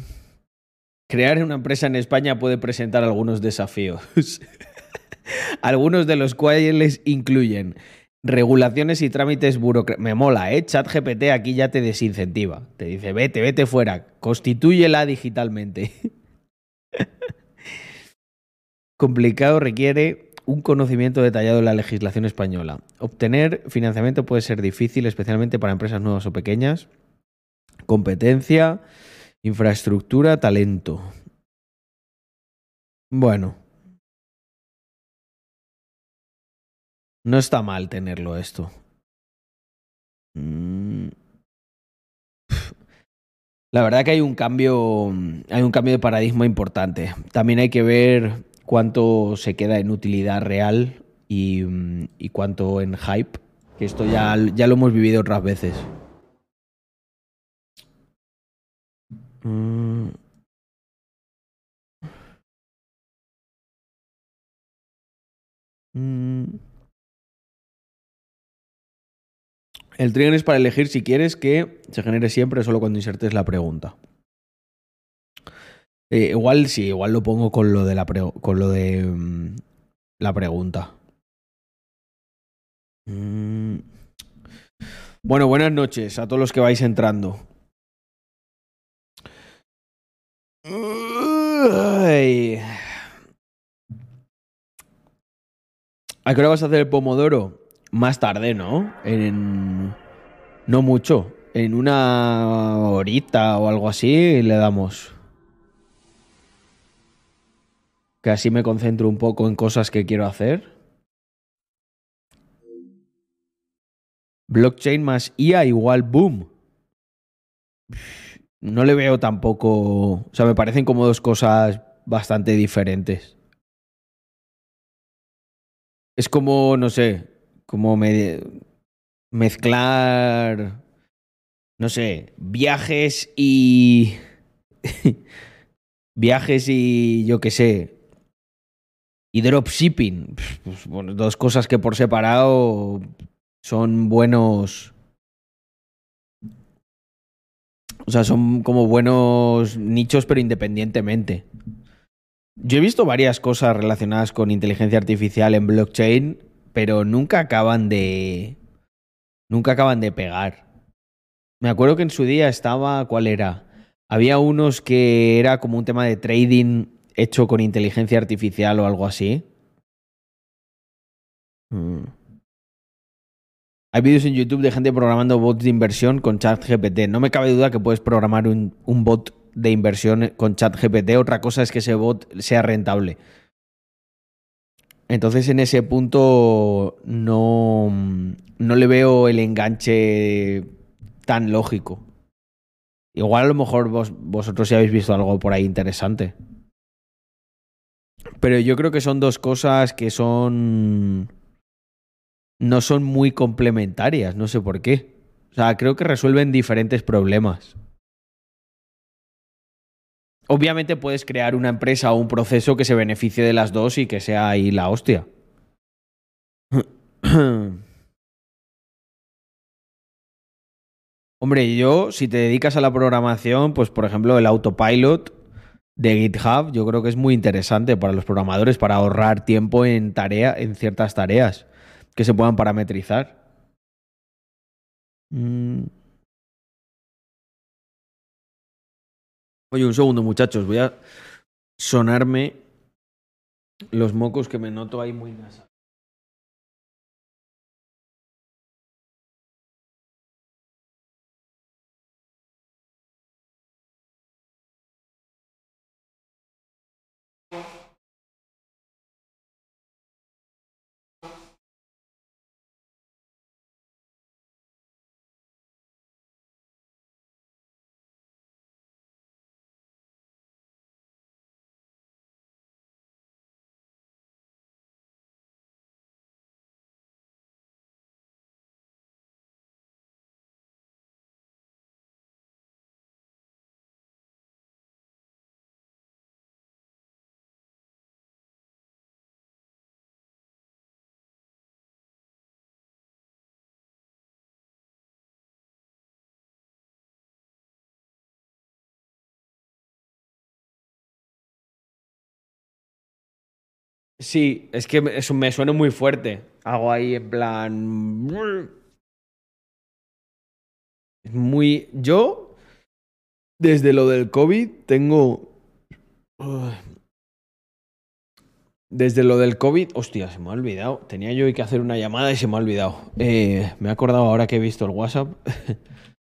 Crear una empresa en España puede presentar algunos desafíos. algunos de los cuales incluyen regulaciones y trámites burocráticos. Me mola, ¿eh? ChatGPT aquí ya te desincentiva. Te dice, vete, vete fuera. Constitúyela digitalmente. Complicado requiere un conocimiento detallado de la legislación española. Obtener financiamiento puede ser difícil, especialmente para empresas nuevas o pequeñas. Competencia, infraestructura, talento. Bueno. No está mal tenerlo esto. Mm. La verdad que hay un cambio, hay un cambio de paradigma importante. También hay que ver cuánto se queda en utilidad real y, mm, y cuánto en hype. Que esto ya, ya lo hemos vivido otras veces. Mm. Mm. El trigger es para elegir si quieres que se genere siempre solo cuando insertes la pregunta. Eh, igual sí, igual lo pongo con lo de la, con lo de mm, la pregunta. Mm. Bueno, buenas noches a todos los que vais entrando. ¿A qué hora vas a hacer el pomodoro? Más tarde, ¿no? En. No mucho. En una horita o algo así le damos. Que así me concentro un poco en cosas que quiero hacer. Blockchain más IA igual boom. No le veo tampoco. O sea, me parecen como dos cosas bastante diferentes. Es como, no sé, como me- mezclar, no sé, viajes y... viajes y yo qué sé. Y dropshipping. Pues, bueno, dos cosas que por separado son buenos... O sea, son como buenos nichos, pero independientemente. Yo he visto varias cosas relacionadas con inteligencia artificial en blockchain, pero nunca acaban de. Nunca acaban de pegar. Me acuerdo que en su día estaba. ¿Cuál era? Había unos que era como un tema de trading hecho con inteligencia artificial o algo así. Mm. Hay vídeos en YouTube de gente programando bots de inversión con ChatGPT. No me cabe duda que puedes programar un, un bot de inversión con ChatGPT. Otra cosa es que ese bot sea rentable. Entonces, en ese punto, no, no le veo el enganche tan lógico. Igual a lo mejor vos, vosotros sí habéis visto algo por ahí interesante. Pero yo creo que son dos cosas que son. No son muy complementarias, no sé por qué. O sea, creo que resuelven diferentes problemas. Obviamente puedes crear una empresa o un proceso que se beneficie de las dos y que sea ahí la hostia. Hombre, yo, si te dedicas a la programación, pues por ejemplo el autopilot de GitHub, yo creo que es muy interesante para los programadores para ahorrar tiempo en tarea, en ciertas tareas que se puedan parametrizar. Mm. Oye, un segundo, muchachos, voy a sonarme los mocos que me noto ahí muy nasal. Sí, es que eso me suena muy fuerte. Hago ahí en plan. Muy. Yo, desde lo del COVID, tengo. Desde lo del COVID. Hostia, se me ha olvidado. Tenía yo que hacer una llamada y se me ha olvidado. Eh, me he acordado ahora que he visto el WhatsApp.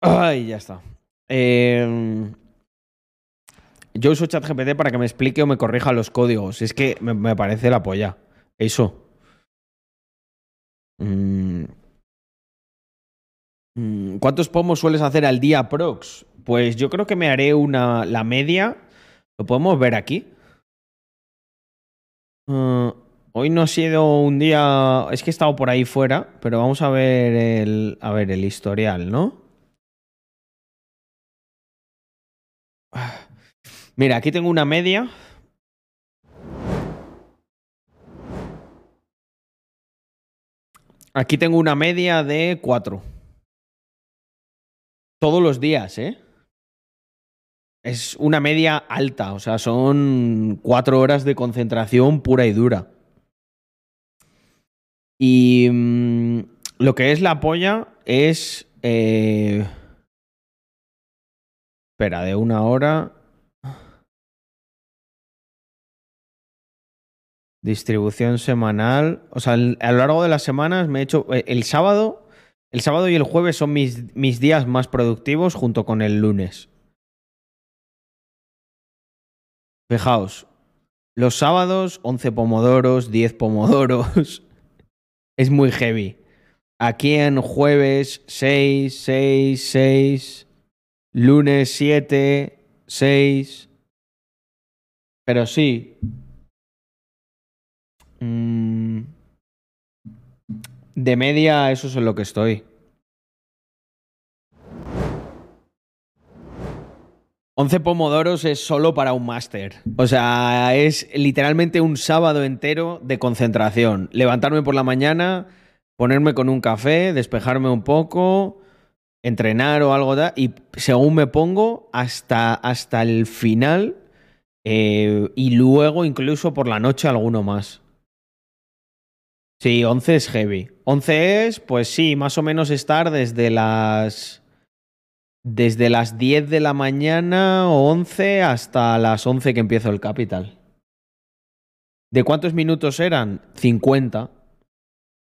Ay, ya está. Eh, yo uso ChatGPT para que me explique o me corrija los códigos. Es que me, me parece la polla. Eso. Mm, Mm, ¿Cuántos pomos sueles hacer al día, Prox? Pues yo creo que me haré una. La media. Lo podemos ver aquí. Uh, hoy no ha sido un día. Es que he estado por ahí fuera, pero vamos a ver el. A ver, el historial, ¿no? Mira, aquí tengo una media. Aquí tengo una media de 4. Todos los días, ¿eh? Es una media alta, o sea, son cuatro horas de concentración pura y dura. Y mmm, lo que es la polla es... Eh... Espera, de una hora... Distribución semanal. O sea, a lo largo de las semanas me he hecho. eh, El sábado. El sábado y el jueves son mis, mis días más productivos junto con el lunes. Fijaos. Los sábados, 11 pomodoros, 10 pomodoros. Es muy heavy. Aquí en jueves, 6, 6, 6. Lunes, 7, 6. Pero sí, Mm, De media, eso es en lo que estoy. 11 pomodoros es solo para un máster. O sea, es literalmente un sábado entero de concentración. Levantarme por la mañana, ponerme con un café, despejarme un poco, entrenar o algo de, y según me pongo hasta, hasta el final eh, y luego incluso por la noche alguno más. Sí, 11 es heavy. 11 es, pues sí, más o menos estar desde las. Desde las 10 de la mañana o 11 hasta las 11 que empiezo el Capital. ¿De cuántos minutos eran? 50.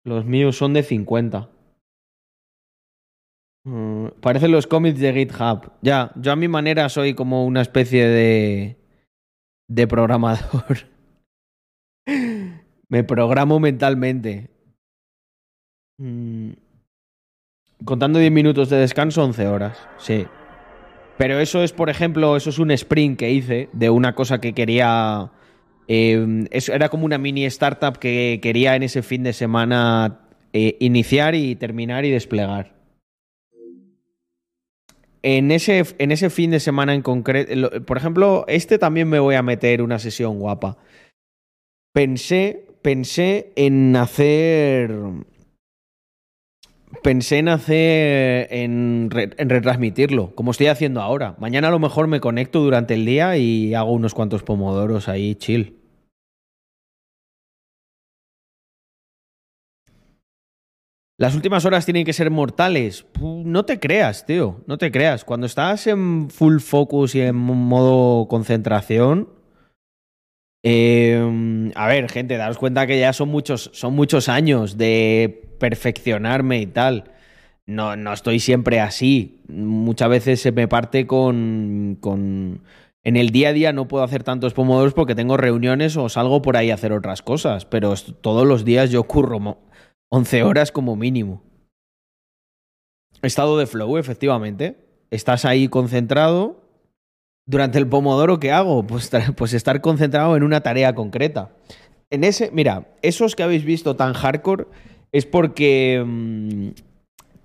Los míos son de 50. Mm, parecen los cómics de GitHub. Ya, yo a mi manera soy como una especie de. de programador. Me programo mentalmente. Mm. Contando 10 minutos de descanso, 11 horas. Sí. Pero eso es, por ejemplo, eso es un sprint que hice de una cosa que quería. eh, eso era como una mini startup que quería en ese fin de semana eh, iniciar y terminar y desplegar. En ese, en ese fin de semana en concreto, por ejemplo, este también me voy a meter una sesión guapa. Pensé, pensé en hacer. Pensé en hacer. En, re- en retransmitirlo, como estoy haciendo ahora. Mañana a lo mejor me conecto durante el día y hago unos cuantos pomodoros ahí, chill. Las últimas horas tienen que ser mortales. No te creas, tío. No te creas. Cuando estás en full focus y en modo concentración. Eh, a ver, gente, daros cuenta que ya son muchos, son muchos años de perfeccionarme y tal. No, no estoy siempre así. Muchas veces se me parte con, con. En el día a día no puedo hacer tantos pomodoros porque tengo reuniones o salgo por ahí a hacer otras cosas. Pero todos los días yo curro mo- 11 horas como mínimo. Estado de flow, efectivamente. Estás ahí concentrado. Durante el pomodoro, ¿qué hago? Pues, pues estar concentrado en una tarea concreta. En ese, mira, esos que habéis visto tan hardcore es porque mm,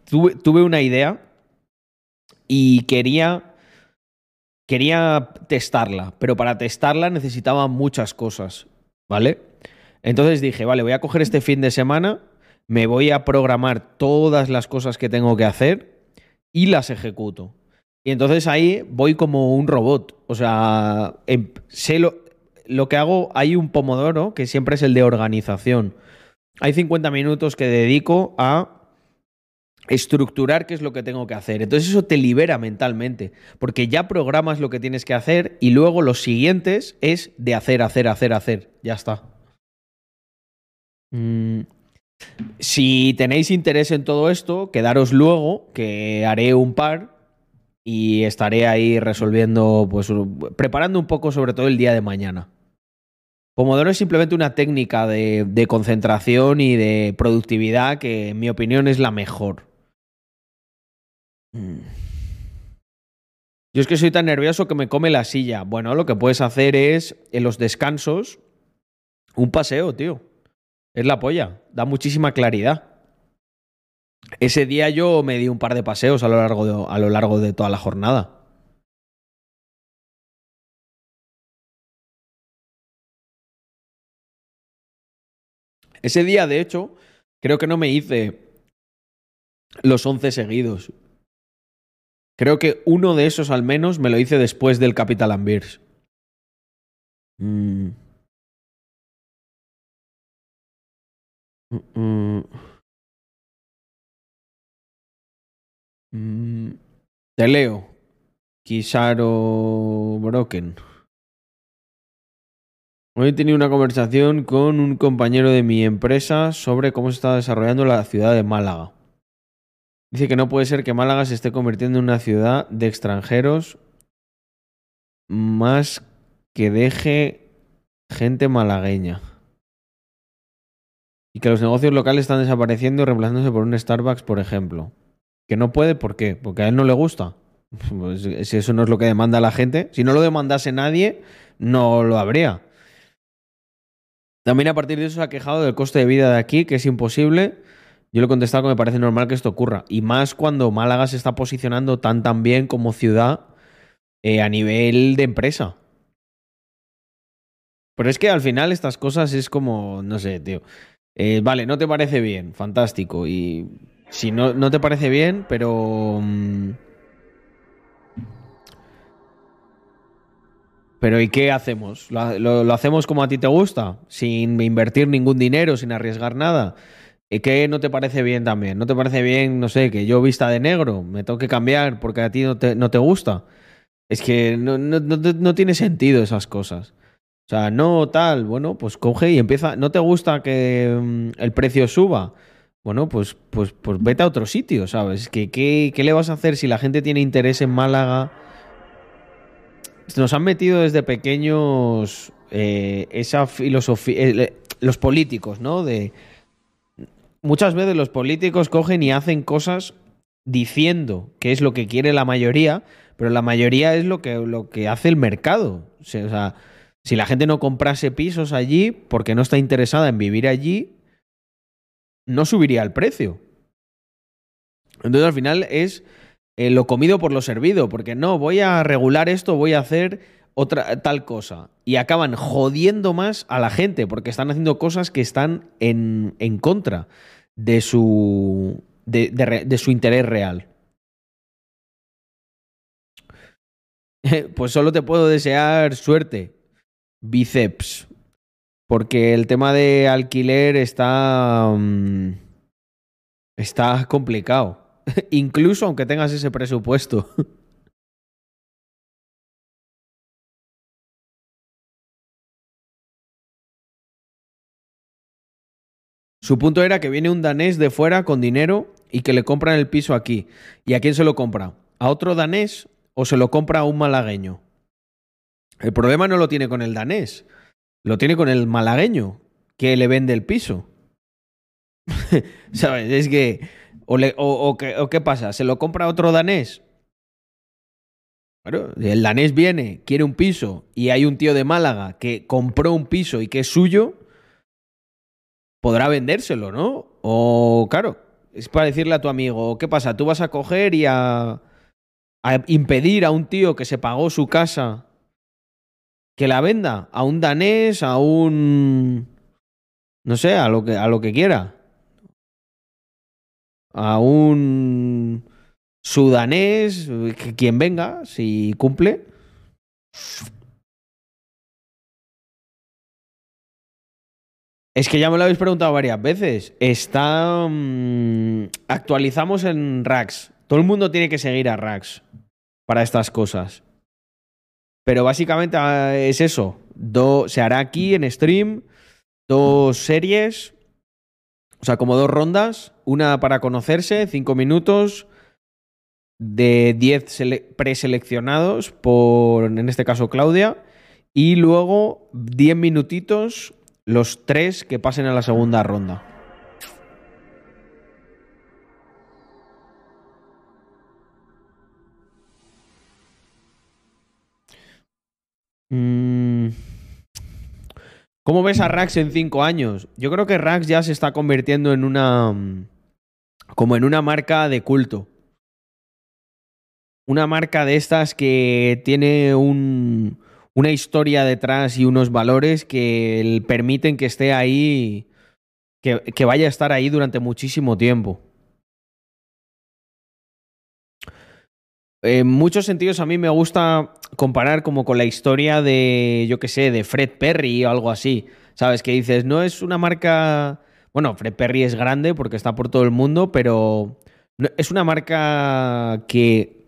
tuve, tuve una idea y quería, quería testarla, pero para testarla necesitaba muchas cosas, ¿vale? Entonces dije, vale, voy a coger este fin de semana, me voy a programar todas las cosas que tengo que hacer y las ejecuto. Y entonces ahí voy como un robot. O sea, em- sé lo, que hago, hay un pomodoro que siempre es el de organización. Hay 50 minutos que dedico a estructurar qué es lo que tengo que hacer. Entonces eso te libera mentalmente, porque ya programas lo que tienes que hacer y luego los siguientes es de hacer, hacer, hacer, hacer. Ya está. Mm. Si tenéis interés en todo esto, quedaros luego, que haré un par y estaré ahí resolviendo, pues preparando un poco sobre todo el día de mañana. Pomodoro es simplemente una técnica de, de concentración y de productividad que en mi opinión es la mejor. Mm. Yo es que soy tan nervioso que me come la silla. Bueno, lo que puedes hacer es, en los descansos, un paseo, tío. Es la polla. Da muchísima claridad. Ese día yo me di un par de paseos a lo largo de, a lo largo de toda la jornada. Ese día, de hecho, creo que no me hice los 11 seguidos. Creo que uno de esos al menos me lo hice después del Capital Ambirs. Mm. Mm, mm. Te leo. Kisaro Broken. Hoy he tenido una conversación con un compañero de mi empresa sobre cómo se está desarrollando la ciudad de Málaga. Dice que no puede ser que Málaga se esté convirtiendo en una ciudad de extranjeros más que deje gente malagueña. Y que los negocios locales están desapareciendo y reemplazándose por un Starbucks, por ejemplo. Que no puede, ¿por qué? Porque a él no le gusta. Pues si eso no es lo que demanda la gente, si no lo demandase nadie, no lo habría. También a partir de eso se ha quejado del coste de vida de aquí, que es imposible. Yo le he contestado que me parece normal que esto ocurra. Y más cuando Málaga se está posicionando tan tan bien como ciudad eh, a nivel de empresa. Pero es que al final estas cosas es como, no sé, tío. Eh, vale, no te parece bien, fantástico. Y si no, no te parece bien, pero... Mm, Pero ¿y qué hacemos? ¿Lo, hacemos como a ti te gusta? Sin invertir ningún dinero, sin arriesgar nada. ¿Y qué no te parece bien también? ¿No te parece bien, no sé, que yo vista de negro? Me tengo que cambiar porque a ti no te, no te gusta. Es que no, no, no, tiene sentido esas cosas. O sea, no tal, bueno, pues coge y empieza. ¿No te gusta que mm, el precio suba? Bueno, pues, pues, pues vete a otro sitio, ¿sabes? ¿Qué, qué, ¿Qué le vas a hacer si la gente tiene interés en Málaga? nos han metido desde pequeños eh, esa filosofía, eh, los políticos, ¿no? De muchas veces los políticos cogen y hacen cosas diciendo que es lo que quiere la mayoría, pero la mayoría es lo que, lo que hace el mercado. O sea, si la gente no comprase pisos allí porque no está interesada en vivir allí, no subiría el precio. Entonces al final es eh, lo comido por lo servido, porque no, voy a regular esto, voy a hacer otra tal cosa. Y acaban jodiendo más a la gente, porque están haciendo cosas que están en, en contra de su, de, de su interés real. Pues solo te puedo desear suerte, bíceps, porque el tema de alquiler está, mm, está complicado. Incluso aunque tengas ese presupuesto. Su punto era que viene un danés de fuera con dinero y que le compran el piso aquí. ¿Y a quién se lo compra? ¿A otro danés o se lo compra a un malagueño? El problema no lo tiene con el danés, lo tiene con el malagueño que le vende el piso. ¿Sabes? Es que o, qué, pasa? ¿Se lo compra otro danés? Claro, el danés viene, quiere un piso y hay un tío de Málaga que compró un piso y que es suyo, podrá vendérselo, ¿no? O, claro, es para decirle a tu amigo, ¿qué pasa? ¿Tú vas a coger y a, a impedir a un tío que se pagó su casa que la venda? ¿A un danés? ¿A un... no sé, a lo que, a lo que quiera? a un sudanés, quien venga, si cumple. Es que ya me lo habéis preguntado varias veces. Está. Mm, actualizamos en Rax. Todo el mundo tiene que seguir a Rax para estas cosas. Pero básicamente ah, es eso. se hará aquí en stream dos series o sea, como dos rondas, una para conocerse, cinco minutos, de diez preseleccionados por, en este caso, Claudia, y luego diez minutitos los tres que pasen a la segunda ronda. ¿Cómo ves a Rax en cinco años? Yo creo que Rax ya se está convirtiendo en una. mm, como en una marca de culto. Una marca de estas que tiene un, una historia detrás y unos valores que permiten que esté ahí. Que, que vaya a estar ahí durante muchísimo tiempo. En muchos sentidos a mí me gusta comparar como con la historia de, yo qué sé, de Fred Perry o algo así. ¿Sabes? Que dices, no es una marca... Bueno, Fred Perry es grande porque está por todo el mundo, pero es una marca que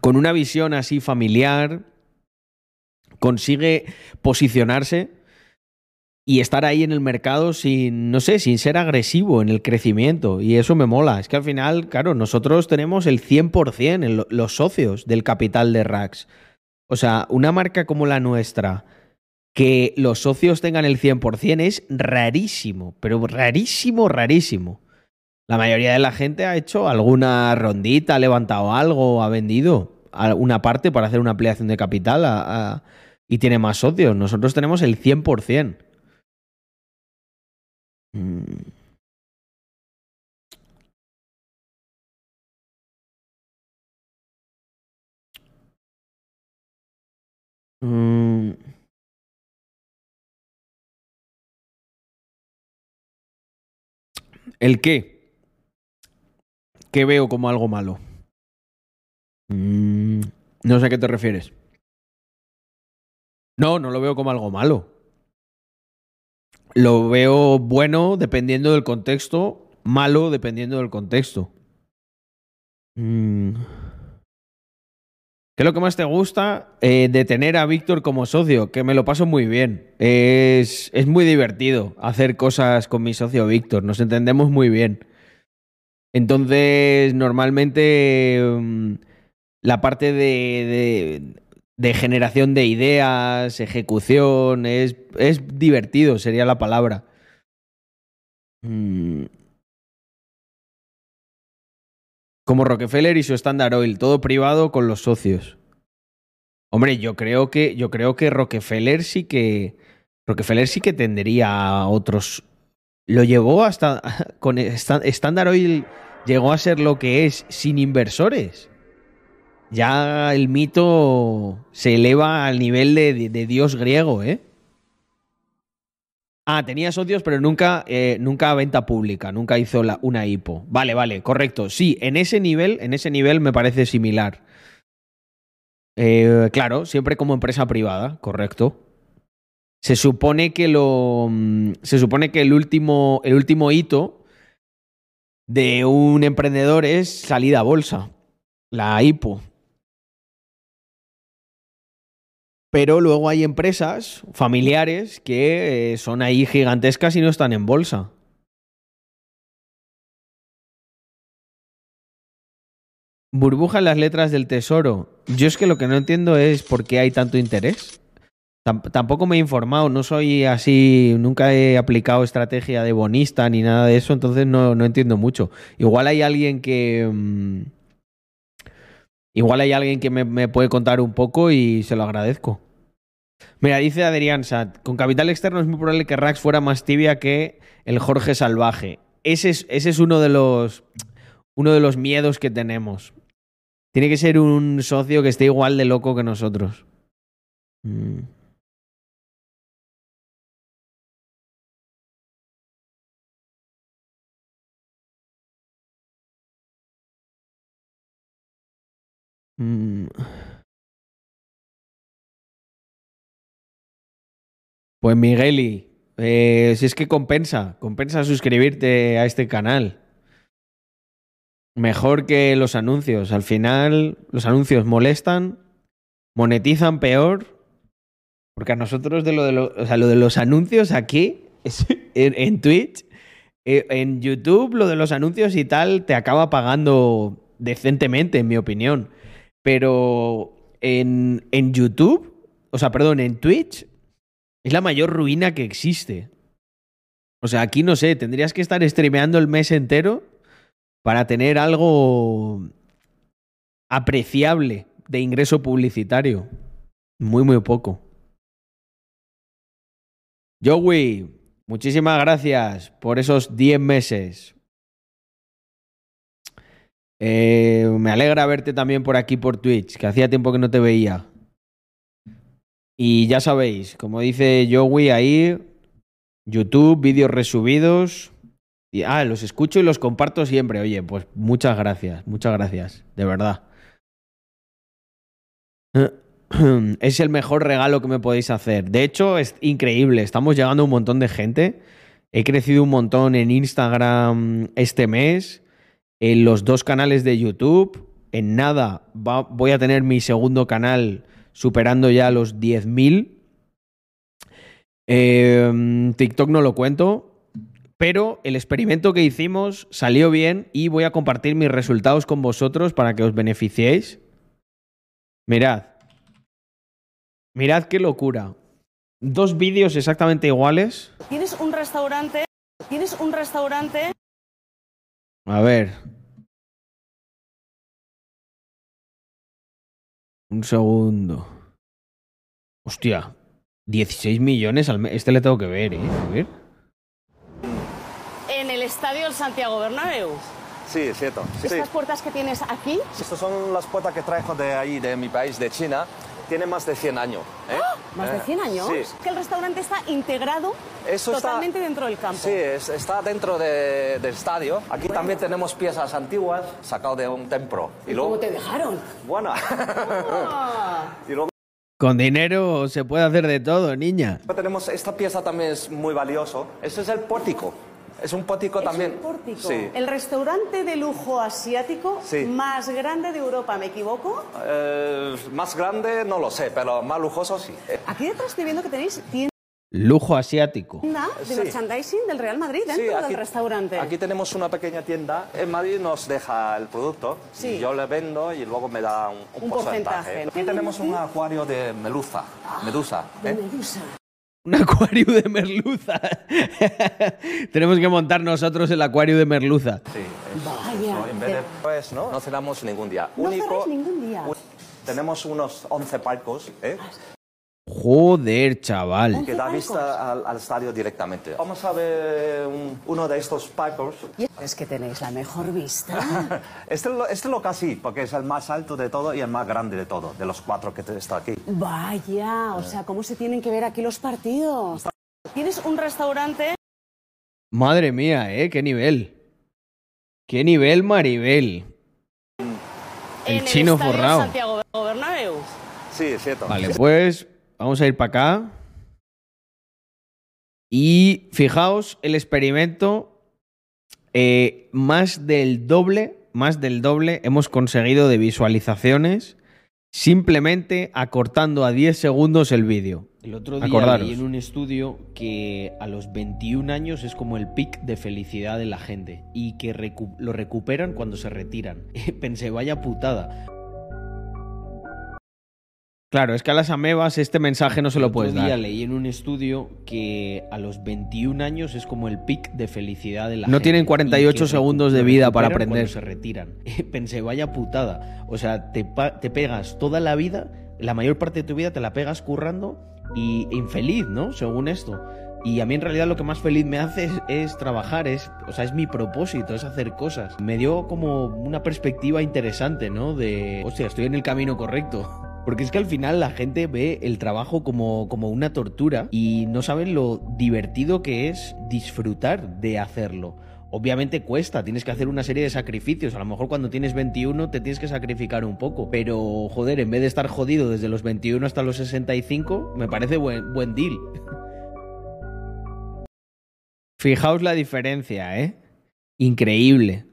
con una visión así familiar consigue posicionarse y estar ahí en el mercado sin, no sé, sin ser agresivo en el crecimiento. Y eso me mola. Es que al final, claro, nosotros tenemos el 100% en lo- los socios del capital de Rax. O sea, una marca como la nuestra, que los socios tengan el 100% es rarísimo, pero rarísimo, rarísimo. La mayoría de la gente ha hecho alguna rondita, ha levantado algo, ha vendido una parte para hacer una ampliación de capital y tiene más socios. Nosotros tenemos el 100%. Mm. Mm. ¿El qué? ¿Qué veo como algo malo? Mm, no sé a qué te refieres. No, no lo veo como algo malo. Lo veo bueno dependiendo del contexto, malo dependiendo del contexto. Mm. ¿Qué es lo que más te gusta eh, de tener a Víctor como socio? Que me lo paso muy bien. Es, es muy divertido hacer cosas con mi socio Víctor. Nos entendemos muy bien. Entonces, normalmente mm, la parte de, de- de generación de ideas, ejecución, es, es divertido, sería la palabra. Mm. Como Rockefeller y su Standard Oil, todo privado con los socios. Hombre, yo creo que, yo creo que Rockefeller sí que. Rockefeller sí que tendría a otros. Lo llevó hasta. Con Sta- Standard Oil llegó a ser lo que es sin inversores. Ya el mito se eleva al nivel de, dios griego, ¿eh? Ah, tenía socios, pero nunca, eh, nunca venta pública, nunca hizo una IPO. Vale, vale, correcto. Sí, en ese nivel, en ese nivel me parece similar. Eh, claro, siempre como empresa privada, correcto. Se supone que lo. mm, Se supone que el último, el último hito de un emprendedor es salida a bolsa. La IPO. Pero luego hay empresas familiares que eh, son ahí gigantescas y no están en bolsa. Burbuja en las letras del tesoro. Yo es que lo que no entiendo es por qué hay tanto interés. Tam- tampoco me he informado, no soy así, nunca he aplicado estrategia de bonista ni nada de eso, entonces no, no entiendo mucho. Igual hay alguien que... mm, igual hay alguien que me, puede contar un poco y se lo agradezco. Mira, dice Adrián Sat, con capital externo es muy probable que Rax fuera más tibia que el Jorge Salvaje. Ese es, ese es uno de los uno de los miedos que tenemos. Tiene que ser un socio que esté igual de loco que nosotros. Mm. Mm. Pues Migueli, eh, si es que compensa, compensa suscribirte a este canal. Mejor que los anuncios. Al final, los anuncios molestan, monetizan peor. Porque a nosotros de lo de, lo- de los anuncios aquí, en, en Twitch, eh, en YouTube, lo de los anuncios y tal, te acaba pagando decentemente, en mi opinión. Pero en, en YouTube, o sea, perdón, en Twitch, es la mayor ruina que existe. O sea, aquí no sé, tendrías que estar streameando el mes entero para tener algo apreciable de ingreso publicitario. Muy, muy poco. Joey, muchísimas gracias por esos 10 meses. Eh, me alegra verte también por aquí por Twitch, que hacía tiempo que no te veía. Y ya sabéis, como dice Joey ahí, YouTube, vídeos resubidos. Y, ah, los escucho y los comparto siempre. Oye, pues muchas gracias, muchas gracias, de verdad. Es el mejor regalo que me podéis hacer. De hecho, es increíble. Estamos llegando a un montón de gente. He crecido un montón en Instagram este mes, en los dos canales de YouTube. En nada voy a tener mi segundo canal superando ya los 10.000. Eh, TikTok no lo cuento, pero el experimento que hicimos salió bien y voy a compartir mis resultados con vosotros para que os beneficiéis. Mirad. Mirad qué locura. Dos vídeos exactamente iguales. Tienes un restaurante, tienes un restaurante A ver. Un segundo. Hostia. 16 millones al mes. Este le tengo que ver, ¿eh? A ver. en el estadio del Santiago Bernabéu. Sí, es cierto. Sí. Estas puertas que tienes aquí, Estas son las puertas que traigo de ahí, de mi país, de China. Tienen más de 100 años. ¿eh? más de Eh, 100 años, Sí. que el restaurante está integrado Eso está- totalmente dentro del campo. Sí, es- está dentro de- del estadio. Aquí también tenemos piezas antiguas sacadas de un templo. Y ¿Cómo luego, te dejaron? bueno, Ah, y luego Con dinero se puede hacer de todo, niña. tenemos esta pieza también es muy valioso. Ese es el pórtico. Es un pórtico es también. un pórtico. Sí. El restaurante de lujo asiático Sí. más grande de Europa, ¿me equivoco? Eh, más grande no lo sé, pero más lujoso sí. Aquí detrás estoy viendo que tenéis tienda Lujo asiático. de Sí. merchandising del Real Madrid dentro Sí, aquí, del restaurante. aquí tenemos una pequeña tienda. En Madrid nos deja el producto. Sí. Y yo le vendo y luego me da un, un Un porcentaje. Aquí tenemos un acuario de meluza. Medusa. De ¿eh? Medusa. Un acuario de merluza. Tenemos que montar nosotros el acuario de merluza. Sí. es- Vaya. no, en vez de, pues, ¿no? no cenamos ningún día. No cerráis ningún día. un- tenemos unos 11 palcos ¿eh? Joder, chaval. que da vista al, al estadio directamente. Vamos a ver un- uno de estos palcos. Es que tenéis la mejor vista. Este, lo- este lo casi, porque es el más alto de todo y el más grande de todo, de los cuatro que está aquí. Vaya, o sea, ¿cómo se tienen que ver aquí los partidos? Tienes un restaurante Madre mía, ¿eh? ¿Qué nivel? ¿Qué nivel, Maribel? El en chino el forrado. Santiago Bernabéu. Sí, es cierto. Vale, pues vamos a ir para acá. Y fijaos, el experimento, eh, más del doble, más del doble hemos conseguido de visualizaciones simplemente acortando a 10 segundos el vídeo. El otro día Acordaros. leí en un estudio que a los 21 años es como el pic de felicidad de la gente y que recu- lo recuperan cuando se retiran. Pensé, vaya putada. Claro, es que a las amebas este mensaje no se lo puedes dar. leí en un estudio que a los 21 años es como el pic de felicidad de la No gente tienen y 48 recu- segundos de vida para aprender. se retiran. Pensé, vaya putada. O sea, te, te pegas toda la vida, la mayor parte de tu vida te la pegas currando y infeliz, ¿no? Según esto. Y a mí en realidad lo que más feliz me hace es, es trabajar, es, o sea, es mi propósito, es hacer cosas. Me dio como una perspectiva interesante, ¿no? De, hostia, estoy en el camino correcto. Porque es que al final la gente ve el trabajo como, como una tortura y no saben lo divertido que es disfrutar de hacerlo. Obviamente cuesta, tienes que hacer una serie de sacrificios. A lo mejor cuando tienes 21 te tienes que sacrificar un poco. Pero, joder, en vez de estar jodido desde los 21 hasta los 65, me parece buen, buen deal. Fijaos la diferencia, ¿eh? Increíble.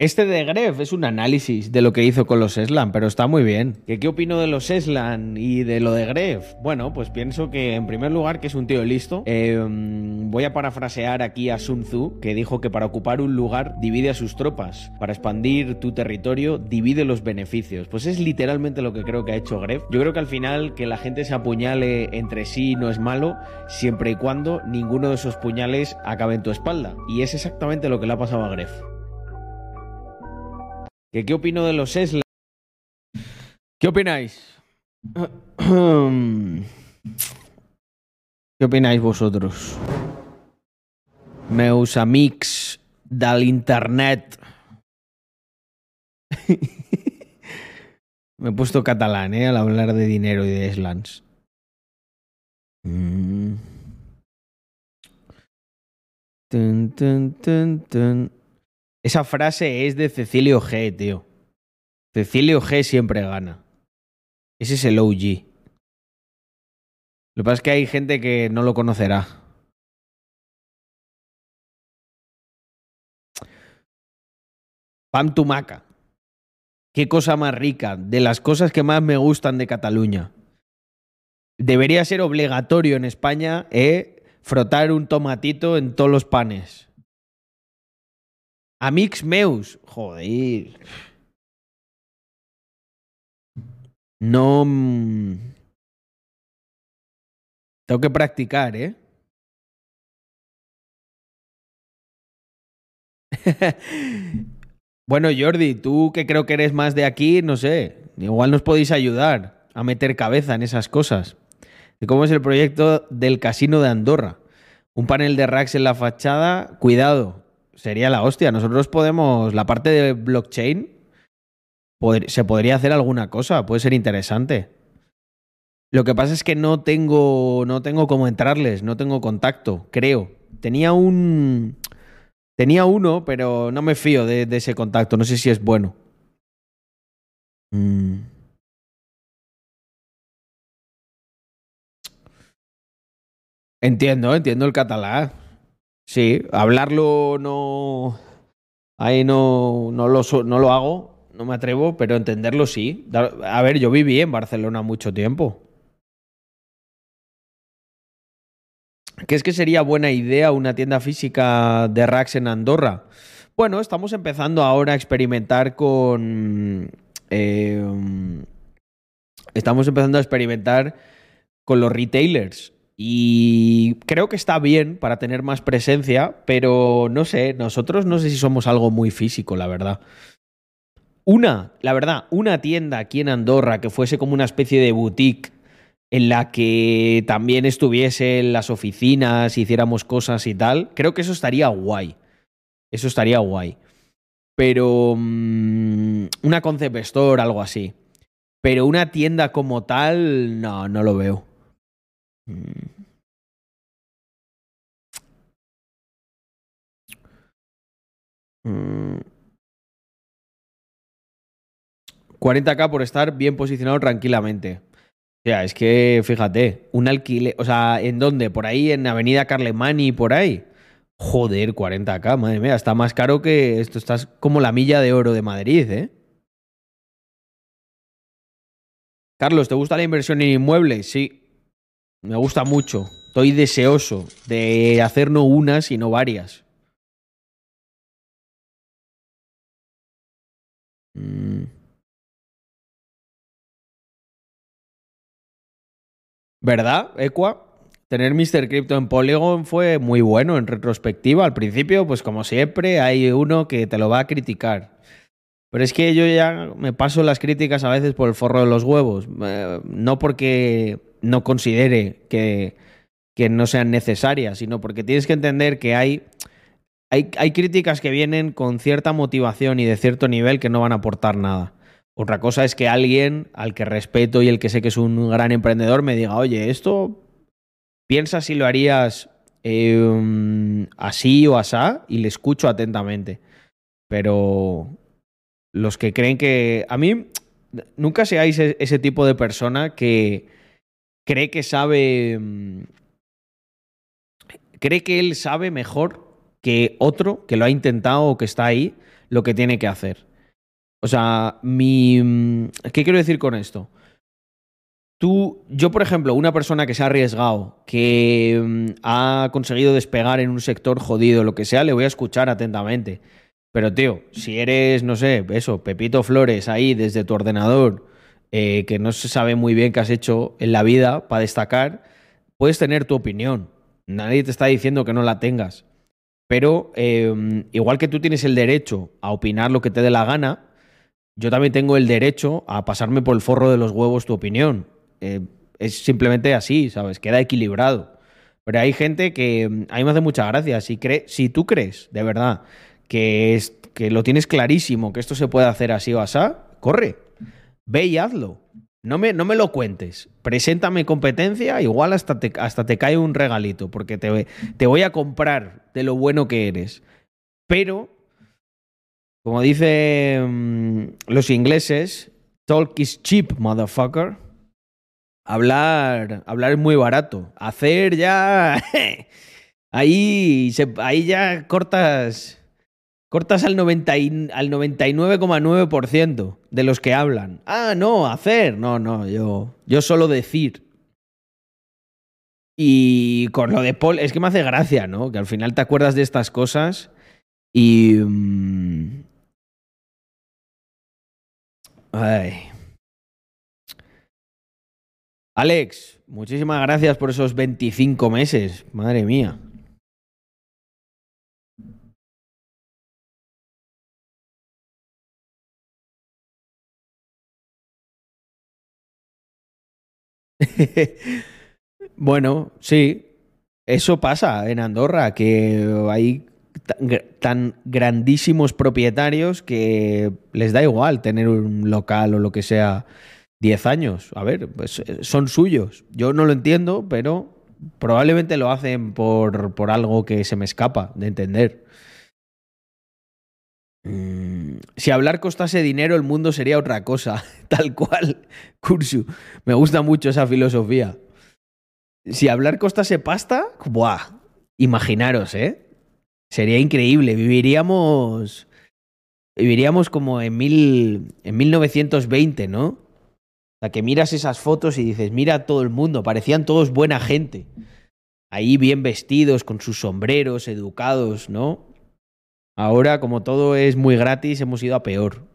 Este de Gref es un análisis de lo que hizo con los Eslan, pero está muy bien. ¿Qué, ¿Qué opino de los Eslan y de lo de Gref? Bueno, pues pienso que en primer lugar que es un tío listo. Eh, voy a parafrasear aquí a Sun Tzu, que dijo que para ocupar un lugar divide a sus tropas. Para expandir tu territorio divide los beneficios. Pues es literalmente lo que creo que ha hecho Gref. Yo creo que al final que la gente se apuñale entre sí no es malo, siempre y cuando ninguno de esos puñales acabe en tu espalda. Y es exactamente lo que le ha pasado a Gref. ¿Qué, opino de los Eslan? ¿Qué opináis? ¿Qué opináis vosotros? Meus amics del internet. Me he puesto catalán, ¿eh? Al hablar de dinero y de slants. Mm. Esa frase es de Cecilio G, tío. Cecilio G siempre gana. Ese es el OG. Lo que pasa es que hay gente que no lo conocerá. Pam tumaca. Qué cosa más rica. De las cosas que más me gustan de Cataluña. Debería ser obligatorio en España eh, frotar un tomatito en todos los panes. Amix meus. Joder. No. mm, Tengo que practicar, ¿eh? bueno, Jordi, tú que creo que eres más de aquí, no sé. Igual nos podéis ayudar a meter cabeza en esas cosas. Cómo es el proyecto del casino de Andorra. Un panel de racks en la fachada. Cuidado, sería la hostia. Nosotros podemos. La parte de blockchain. se podría hacer alguna cosa. Puede ser interesante. Lo que pasa es que no tengo, no tengo cómo entrarles, no tengo contacto, creo. Tenía un, tenía uno, pero no me fío de, de ese contacto. No sé si es bueno. Mm. Entiendo, entiendo el catalán. Sí, hablarlo no, ahí no, no lo, no lo hago, no me atrevo, pero entenderlo sí. A ver, yo viví en Barcelona mucho tiempo. ¿Qué es que sería buena idea una tienda física de racks en Andorra? Bueno, estamos empezando ahora a experimentar con... eh, estamos empezando a experimentar con los retailers. Y creo que está bien para tener más presencia, pero no sé, nosotros no sé si somos algo muy físico, la verdad. Una, la verdad, una tienda aquí en Andorra que fuese como una especie de boutique en la que también estuviesen las oficinas, hiciéramos cosas y tal, creo que eso estaría guay. Eso estaría guay. Pero mm, una concept store, algo así. Pero una tienda como tal, no, no lo veo. Mm. Mm. 40k por estar bien posicionado tranquilamente. O sea, es que fíjate, un alquiler, o sea, ¿en dónde? Por ahí, en Avenida Carlemani, por ahí. Joder, 40k, madre mía, está más caro que esto, estás como la milla de oro de Madrid, ¿eh? Carlos, ¿te gusta la inversión en inmuebles? Sí, me gusta mucho. Estoy deseoso de hacer no una, sino varias. Mm. ¿Verdad, Equa? Tener Mr. Crypto en Polygon fue muy bueno en retrospectiva. Al principio, pues como siempre, hay uno que te lo va a criticar. Pero es que yo ya me paso las críticas a veces por el forro de los huevos. Eh, no porque no considere que, que no sean necesarias, sino porque tienes que entender que hay, hay, hay críticas que vienen con cierta motivación y de cierto nivel que no van a aportar nada. Otra cosa es que alguien al que respeto y el que sé que es un gran emprendedor me diga, oye, esto piensa si lo harías eh, así o asá y le escucho atentamente. Pero los que creen que... A mí, nunca seáis e- ese tipo de persona que cree que sabe... mm, Cree que él sabe mejor que otro que lo ha intentado o que está ahí lo que tiene que hacer. O sea, mi. mm, ¿Qué quiero decir con esto? Tú, yo, por ejemplo, una persona que se ha arriesgado, que mm, ha conseguido despegar en un sector jodido, lo que sea, le voy a escuchar atentamente. Pero, tío, si eres, no sé, eso, Pepito Flores ahí desde tu ordenador, eh, que no se sabe muy bien qué has hecho en la vida para destacar, puedes tener tu opinión. Nadie te está diciendo que no la tengas. Pero, eh, igual que tú tienes el derecho a opinar lo que te dé la gana, yo también tengo el derecho a pasarme por el forro de los huevos tu opinión. Eh, es simplemente así, ¿sabes? Queda equilibrado. Pero hay gente que mm, a mí me hace mucha gracia. Si, si tú crees, de verdad, que, es, que lo tienes clarísimo, que esto se puede hacer así o así, corre. Ve y hazlo. No me, no me lo cuentes. Preséntame competencia, igual hasta te, hasta te cae un regalito, porque te, te voy a comprar de lo bueno que eres. Pero, como dicen los ingleses, talk is cheap, motherfucker. Hablar, hablar es muy barato. Hacer ya. ahí, ahí ya cortas. Cortas al, 90 y- al 99,9% de los que hablan. Ah, no, hacer. No, no, yo, yo solo decir. Y con lo de Paul, es que me hace gracia, ¿no? Que al final te acuerdas de estas cosas y. mm, Ay. Alex, muchísimas gracias por esos 25 meses. Madre mía. bueno, sí. Eso pasa en Andorra, que hay tan, gr- tan grandísimos propietarios que les da igual tener un local o lo que sea 10 años. A ver, pues eh, son suyos. Yo no lo entiendo, pero probablemente lo hacen por, por algo que se me escapa de entender. Mm, Si hablar costase dinero, el mundo sería otra cosa. Tal cual, Kursu. Me gusta mucho esa filosofía. Si hablar costase pasta, ¡buah! Imaginaros, ¿eh? Sería increíble. Viviríamos. Viviríamos como en, mil, en 1920, ¿no? O sea, que miras esas fotos y dices, mira a todo el mundo, parecían todos buena gente. Ahí bien vestidos, con sus sombreros, educados, ¿no? Ahora, como todo es muy gratis, hemos ido a peor.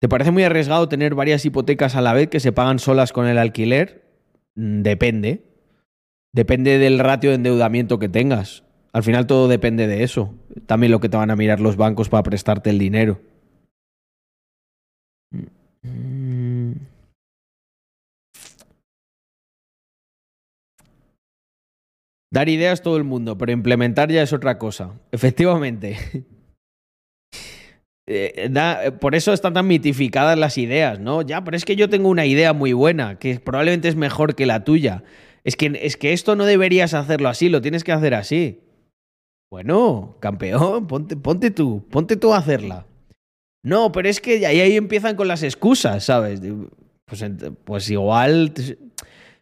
¿Te parece muy arriesgado tener varias hipotecas a la vez que se pagan solas con el alquiler? Mm, Depende. Depende del ratio de endeudamiento que tengas. Al final todo depende de eso. También lo que te van a mirar los bancos para prestarte el dinero. Mm. Dar ideas todo el mundo, pero implementar ya es otra cosa. Efectivamente. Eh, da- por eso están tan mitificadas las ideas, ¿no? Ya, pero es que yo tengo una idea muy buena, que probablemente es mejor que la tuya. Es que, es que esto no deberías hacerlo así, lo tienes que hacer así. Bueno, campeón, ponte, ponte tú, ponte tú a hacerla. No, pero es que ahí, ahí empiezan con las excusas, ¿sabes? Pues, pues igual.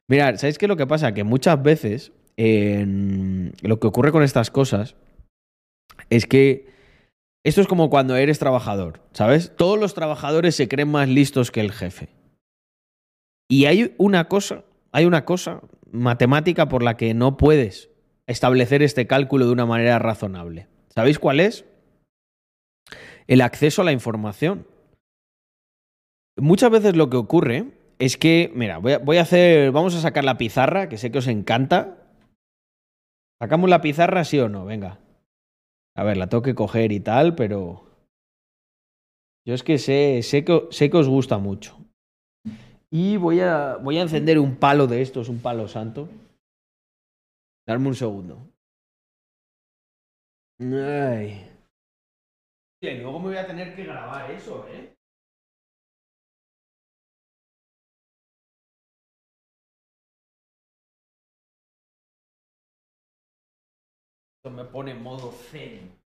Mira, ¿sabéis qué es lo que pasa? Que muchas veces lo que ocurre con estas cosas es que esto es como cuando eres trabajador, ¿sabes? Todos los trabajadores se creen más listos que el jefe. Y hay una cosa, hay una cosa matemática por la que no puedes establecer este cálculo de una manera razonable. ¿Sabéis cuál es? El acceso a la información. Muchas veces lo que ocurre es que, mira, voy a hacer, vamos a sacar la pizarra, que sé que os encanta. ¿Sacamos la pizarra, sí o no? Venga. A ver, la tengo que coger y tal, pero. Yo es que sé, sé, que, sé que os gusta mucho. Y voy a, voy a encender un palo de estos, un palo santo. Darme un segundo. Ay. Luego me voy a tener que grabar eso, ¿eh? Me pone modo zen.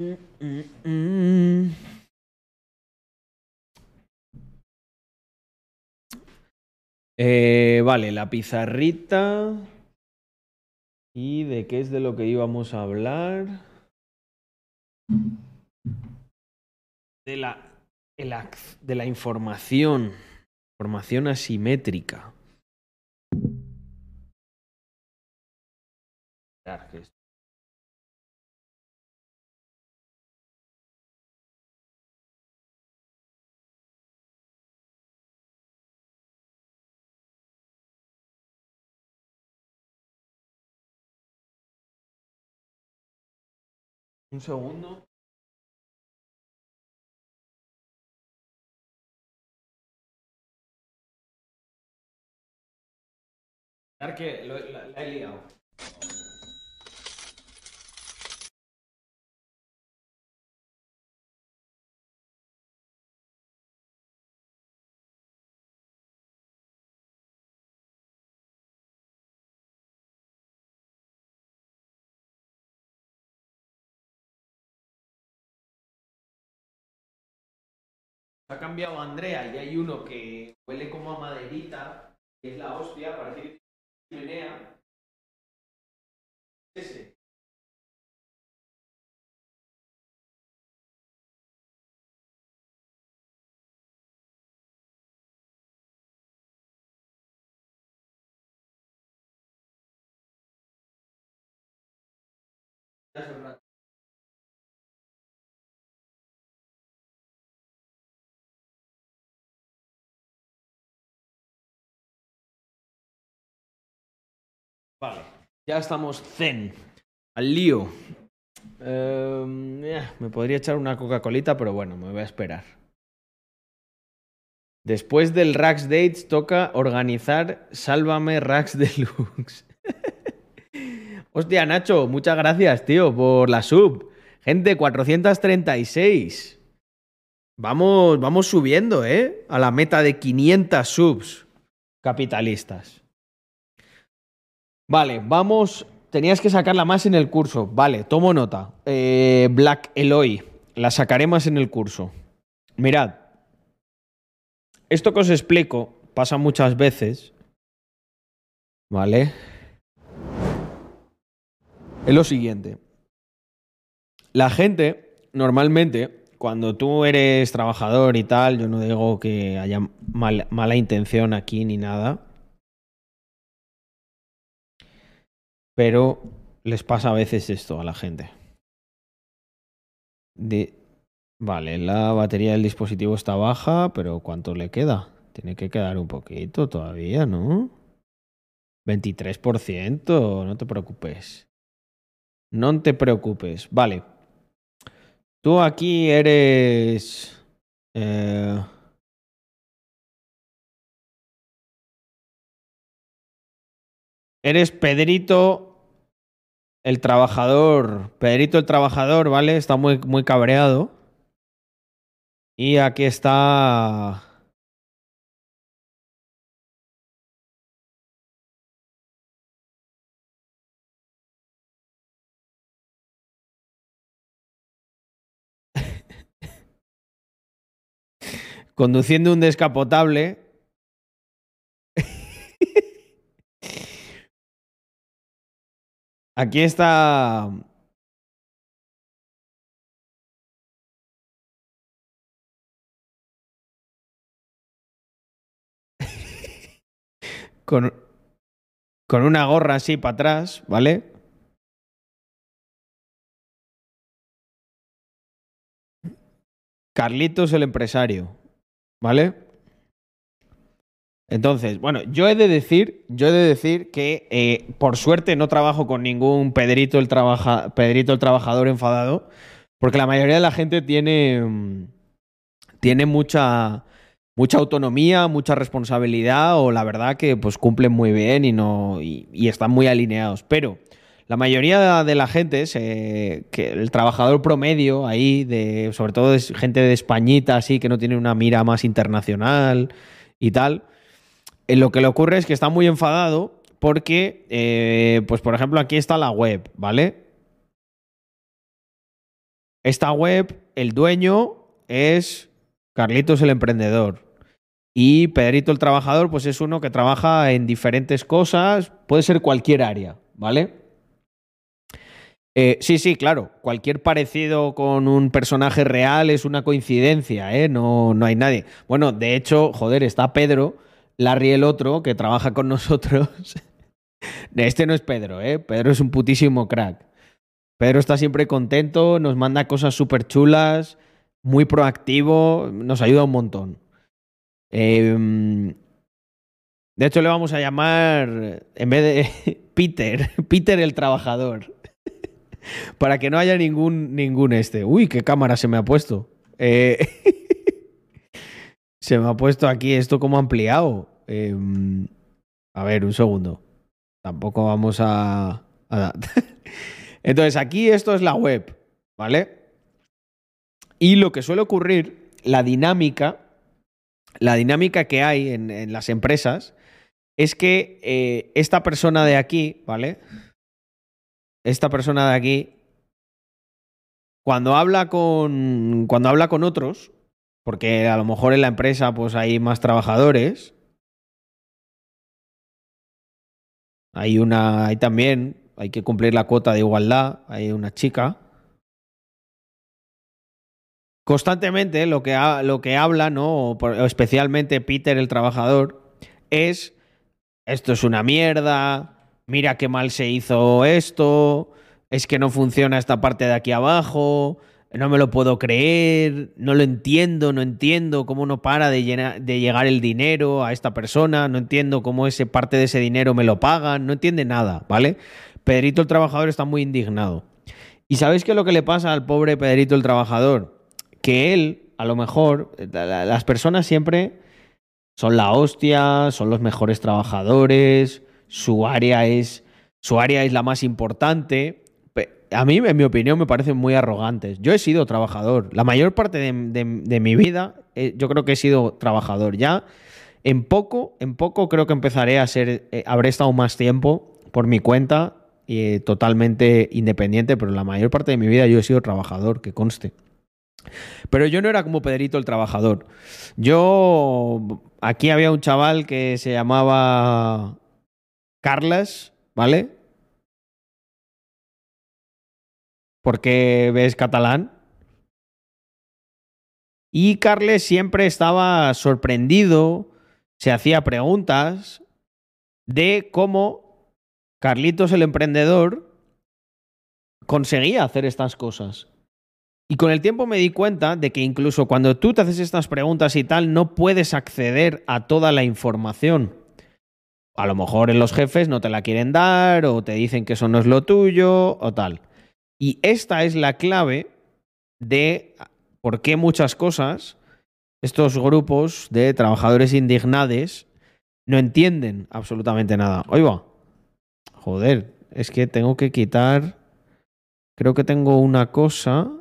Mm, mm, mm. Eh, vale, la pizarrita. ¿Y de qué es de lo que íbamos a hablar? De la, información. Información asimétrica. Un segundo. Que lo- la, la he liado. Ha cambiado Andrea y hay uno que huele como a maderita, que es la hostia, parece que chimenea. Ese. Ya estamos zen. Al lío. Em, eh, me podría echar una Coca-Colita, pero bueno, me voy a esperar. Después del Rax Dates toca organizar Sálvame Rax Deluxe. Hostia, Nacho, muchas gracias, tío, por la sub. Gente, 436. Vamos, vamos subiendo, ¿eh? A la meta de 500 subs capitalistas. Vale, vamos. Tenías que sacarla más en el curso. Vale, tomo nota. Eh, Black Eloy. La sacaré más en el curso. Mirad. Esto que os explico pasa muchas veces. ¿Vale? Es lo siguiente. La gente, normalmente, cuando tú eres trabajador y tal, yo no digo que haya mal- mala intención aquí ni nada. Pero les pasa a veces esto a la gente. Vale, la batería del dispositivo está baja, pero ¿cuánto le queda? Tiene que quedar un poquito todavía, ¿no? 23%, no te preocupes. No te preocupes. Vale. Tú aquí eres... eh, Eres Pedrito el trabajador. Pedrito el trabajador, ¿vale? Está muy, muy cabreado. Y aquí está. Conduciendo un descapotable. Aquí está. Con, con una gorra así para atrás, ¿vale? Carlitos el empresario, ¿vale? Entonces, bueno, yo he de decir, yo he de decir que eh, por suerte no trabajo con ningún Pedrito el, el trabajador enfadado, porque la mayoría de la gente tiene, mm, tiene mucha, mucha autonomía, mucha responsabilidad, o la verdad que pues cumplen muy bien y no y, están muy alineados. Pero la mayoría de la gente, que el trabajador promedio ahí, de, sobre todo es gente de Españita, así que no tiene una mira más internacional y tal, lo que le ocurre es que está muy enfadado porque, eh, pues por ejemplo, aquí está la web, ¿vale? Esta web, el dueño es Carlitos el emprendedor. Y Pedrito el trabajador, pues es uno que trabaja en diferentes cosas, puede ser cualquier área, ¿vale? Eh, sí, sí, claro. Cualquier parecido con un personaje real es una coincidencia, ¿eh? No, no hay nadie. Bueno, de hecho, joder, está Pedro, Larry el otro, que trabaja con nosotros. Este no es Pedro, ¿eh? Pedro es un putísimo crack. Pedro está siempre contento, nos manda cosas súper chulas, muy proactivo, nos ayuda un montón. Em, de hecho, le vamos a llamar, en vez de Peter, Peter el trabajador. Para que no haya ningún, ningún este. Uy, qué cámara se me ha puesto. Eh, se me ha puesto aquí esto como ampliado. Em, a ver, un segundo. Tampoco vamos a... Entonces, aquí esto es la web, ¿vale? Y lo que suele ocurrir, la dinámica, la dinámica que hay en, en las empresas, es que eh, esta persona de aquí, ¿vale? Esta persona de aquí, cuando habla con. Cuando habla con otros, porque a lo mejor en la empresa pues hay más trabajadores. Hay una. Hay también. Hay que cumplir la cuota de igualdad. Hay una chica. Constantemente lo que, lo que habla, ¿no? Especialmente Peter, el trabajador, es. Esto es una mierda. Mira qué mal se hizo esto. Es que no funciona esta parte de aquí abajo. No me lo puedo creer. No lo entiendo. No entiendo cómo no para de, llegar el dinero a esta persona. No entiendo cómo ese parte de ese dinero me lo pagan. No entiende nada, ¿vale? Pedrito el trabajador está muy indignado. ¿Y sabéis qué es lo que le pasa al pobre Pedrito el trabajador? Que él, a lo mejor, la- la- las personas siempre son la hostia, son los mejores trabajadores, su área es, su área es la más importante. A mí, en mi opinión, me parecen muy arrogantes. Yo he sido trabajador. La mayor parte de, mi vida, eh, yo creo que he sido trabajador. Ya en poco, en poco creo que empezaré a ser, eh, habré estado más tiempo por mi cuenta y eh, totalmente independiente, pero la mayor parte de mi vida yo he sido trabajador, que conste. Pero yo no era como Pedrito el trabajador. Yo. Aquí había un chaval que se llamaba. Carles, ¿vale? Porque ves catalán. Y Carles siempre estaba sorprendido, se hacía preguntas de cómo Carlitos el emprendedor conseguía hacer estas cosas. Y con el tiempo me di cuenta de que incluso cuando tú te haces estas preguntas y tal, no puedes acceder a toda la información. A lo mejor en los jefes no te la quieren dar o te dicen que eso no es lo tuyo o tal. Y esta es la clave de por qué muchas cosas estos grupos de trabajadores indignados no entienden absolutamente nada. Oiga, joder, es que tengo que quitar... Creo que tengo una cosa...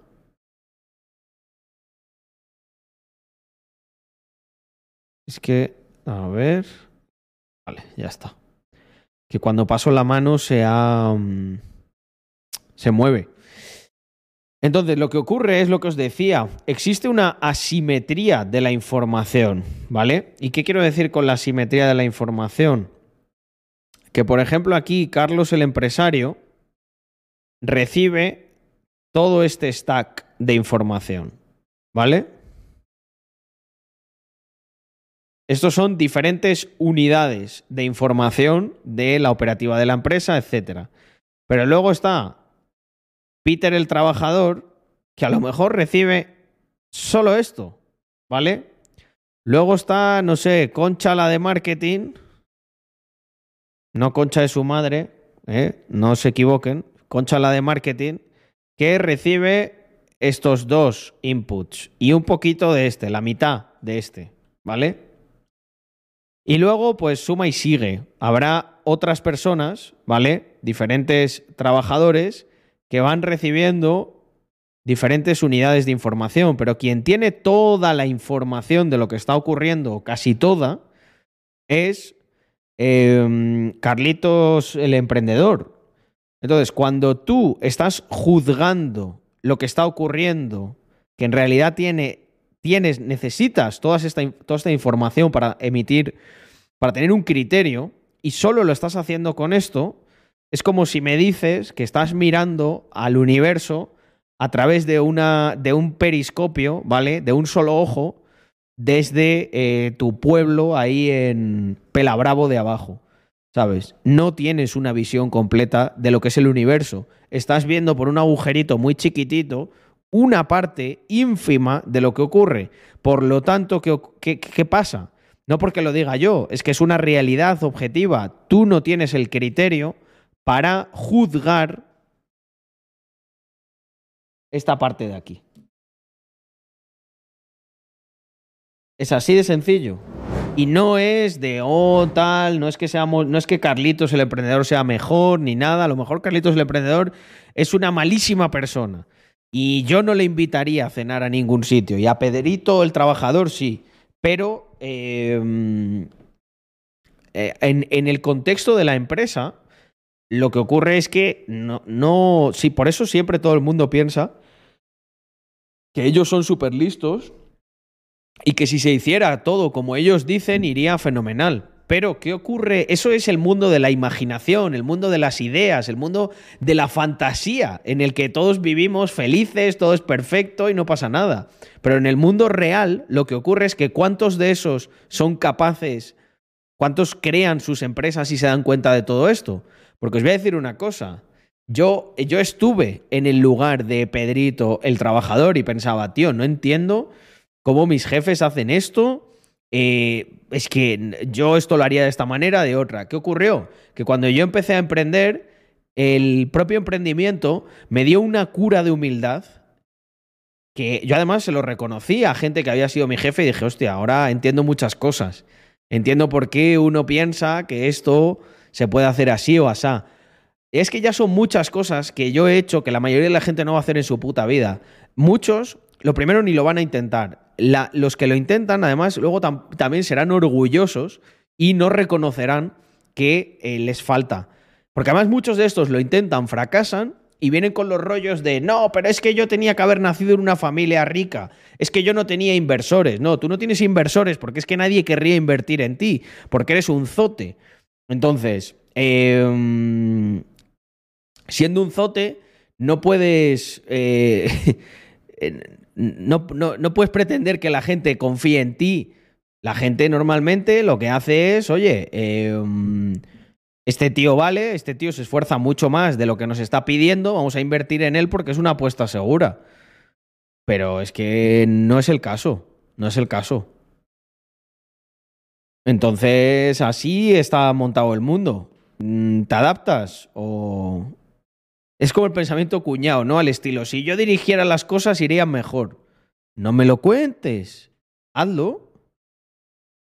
Es que, a ver. Vale, ya está. Que cuando paso la mano se ha. Se mueve. Entonces, lo que ocurre es lo que os decía. Existe una asimetría de la información, ¿vale? ¿Y qué quiero decir con la asimetría de la información? Que, por ejemplo, aquí Carlos el empresario recibe todo este stack de información, ¿vale? Estos son diferentes unidades de información de la operativa de la empresa, etc. Pero luego está Peter el trabajador, que a lo mejor recibe solo esto, ¿vale? Luego está, no sé, Concha la de marketing, no Concha de su madre, ¿eh? no se equivoquen, Concha la de marketing, que recibe estos dos inputs y un poquito de este, la mitad de este, ¿vale? Y luego, pues suma y sigue. Habrá otras personas, ¿vale? Diferentes trabajadores que van recibiendo diferentes unidades de información, pero quien tiene toda la información de lo que está ocurriendo, casi toda, es eh, Carlitos el emprendedor. Entonces, cuando tú estás juzgando lo que está ocurriendo, que en realidad tiene tienes, necesitas toda esta, toda esta información para emitir, para tener un criterio, y solo lo estás haciendo con esto, es como si me dices que estás mirando al universo a través de, una, de un periscopio, ¿vale? De un solo ojo, desde eh, tu pueblo ahí en Pelabravo de abajo. ¿Sabes? No tienes una visión completa de lo que es el universo. Estás viendo por un agujerito muy chiquitito una parte ínfima de lo que ocurre. Por lo tanto, ¿qué, pasa? No porque lo diga yo, es que es una realidad objetiva. Tú no tienes el criterio para juzgar esta parte de aquí. Es así de sencillo. Y no es de, oh, tal, no es que no es que Carlitos el emprendedor sea mejor ni nada. A lo mejor Carlitos el emprendedor es una malísima persona. Y yo no le invitaría a cenar a ningún sitio. Y a Pedrito el trabajador sí. Pero eh, eh, en, el contexto de la empresa, lo que ocurre es que no, no. Sí, por eso siempre todo el mundo piensa que ellos son súper listos y que si se hiciera todo como ellos dicen, iría fenomenal. Pero, ¿qué ocurre? Eso es el mundo de la imaginación, el mundo de las ideas, el mundo de la fantasía, en el que todos vivimos felices, todo es perfecto y no pasa nada. Pero en el mundo real, lo que ocurre es que cuántos de esos son capaces, cuántos crean sus empresas y se dan cuenta de todo esto. Porque os voy a decir una cosa. Yo, yo estuve en el lugar de Pedrito, el trabajador, y pensaba, tío, no entiendo cómo mis jefes hacen esto. Eh, es que yo esto lo haría de esta manera, de otra. ¿Qué ocurrió? Que cuando yo empecé a emprender, el propio emprendimiento me dio una cura de humildad que yo además se lo reconocí a gente que había sido mi jefe y dije, hostia, ahora entiendo muchas cosas. Entiendo por qué uno piensa que esto se puede hacer así o asá. Es que ya son muchas cosas que yo he hecho que la mayoría de la gente no va a hacer en su puta vida. Muchos, lo primero, ni lo van a intentar. Los que lo intentan, además, luego tam también serán orgullosos y no reconocerán que eh, les falta. Porque además muchos de estos lo intentan, fracasan y vienen con los rollos de, no, pero es que yo tenía que haber nacido en una familia rica, es que yo no tenía inversores. No, tú no tienes inversores porque es que nadie querría invertir en ti, porque eres un zote. Entonces, eh, siendo un zote, no puedes. Eh, no, puedes pretender que la gente confíe en ti. La gente normalmente lo que hace es, oye, eh, este tío vale, este tío se esfuerza mucho más de lo que nos está pidiendo, vamos a invertir en él porque es una apuesta segura. Pero es que no es el caso, no es el caso. Entonces, así está montado el mundo. Mm, ¿Te adaptas o, es como el pensamiento cuñado, ¿no? Al estilo, si yo dirigiera las cosas irían mejor. No me lo cuentes. Hazlo.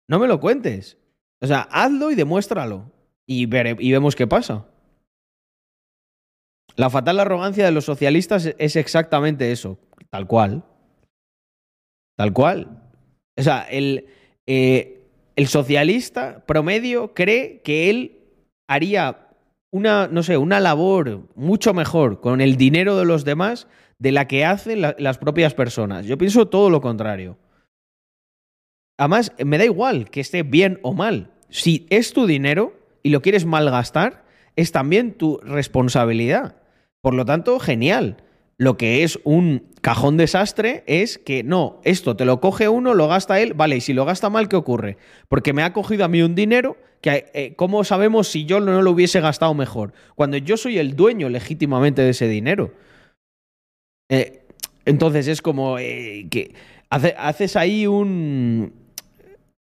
No me lo cuentes. O sea, hazlo y demuéstralo. Y, vere, y vemos qué pasa. La fatal arrogancia de los socialistas es exactamente eso. Tal cual. Tal cual. O sea, el, eh, el socialista promedio cree que él haría una, no sé, una labor mucho mejor con el dinero de los demás de la que hacen la, las propias personas. Yo pienso todo lo contrario. Además, me da igual que esté bien o mal. Si es tu dinero y lo quieres malgastar, es también tu responsabilidad. Por lo tanto, genial. Lo que es un cajón desastre es que no, esto te lo coge uno, lo gasta él, vale, y si lo gasta mal, ¿qué ocurre? Porque me ha cogido a mí un dinero que, eh, ¿cómo sabemos si yo no lo hubiese gastado mejor? Cuando yo soy el dueño legítimamente de ese dinero. Eh, entonces es como eh, que hace, haces ahí un,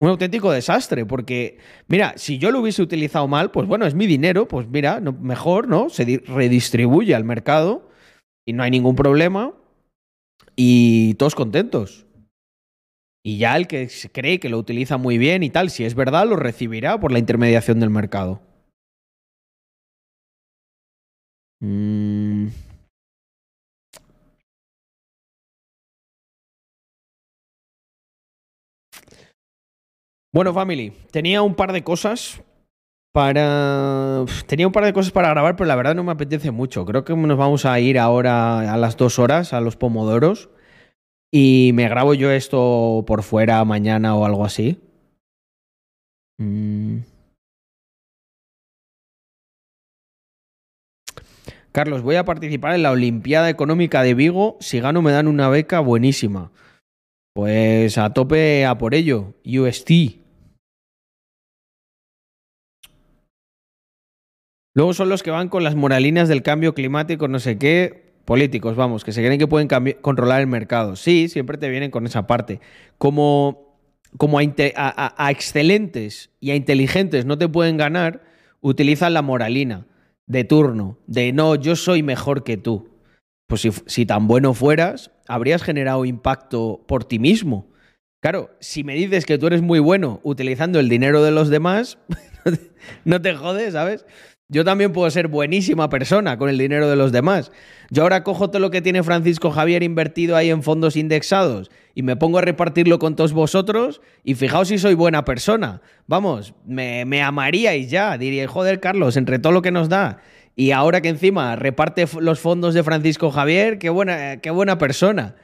un auténtico desastre, porque, mira, si yo lo hubiese utilizado mal, pues bueno, es mi dinero, pues mira, no, mejor, ¿no? Se redistribuye al mercado y no hay ningún problema y todos contentos. Y ya el que cree que lo utiliza muy bien y tal, si es verdad, lo recibirá por la intermediación del mercado. Mm. Bueno, family, tenía un par de cosas Tenía un par de cosas para grabar, pero la verdad no me apetece mucho. Creo que nos vamos a ir ahora a las dos horas, a los pomodoros. y me grabo yo esto por fuera mañana o algo así. Mm. Carlos, voy a participar en la Olimpiada Económica de Vigo. Si gano me dan una beca buenísima. Pues a tope a por ello. UST. Luego son los que van con las moralinas del cambio climático, no sé qué. Políticos, vamos, que se creen que pueden controlar el mercado. Sí, siempre te vienen con esa parte. Como, como a, excelentes y a inteligentes no te pueden ganar, utilizan la moralina de turno, de no, yo soy mejor que tú. Pues si, si, tan bueno fueras, habrías generado impacto por ti mismo. Claro, si me dices que tú eres muy bueno utilizando el dinero de los demás, no te jodes, ¿sabes? Yo también puedo ser buenísima persona con el dinero de los demás. Yo ahora cojo todo lo que tiene Francisco Javier invertido ahí en fondos indexados y me pongo a repartirlo con todos vosotros y fijaos si soy buena persona. Vamos, me, amaríais ya. Diría, joder, Carlos, entre todo lo que nos da. Y ahora que encima reparte los fondos de Francisco Javier, qué buena, qué buena persona.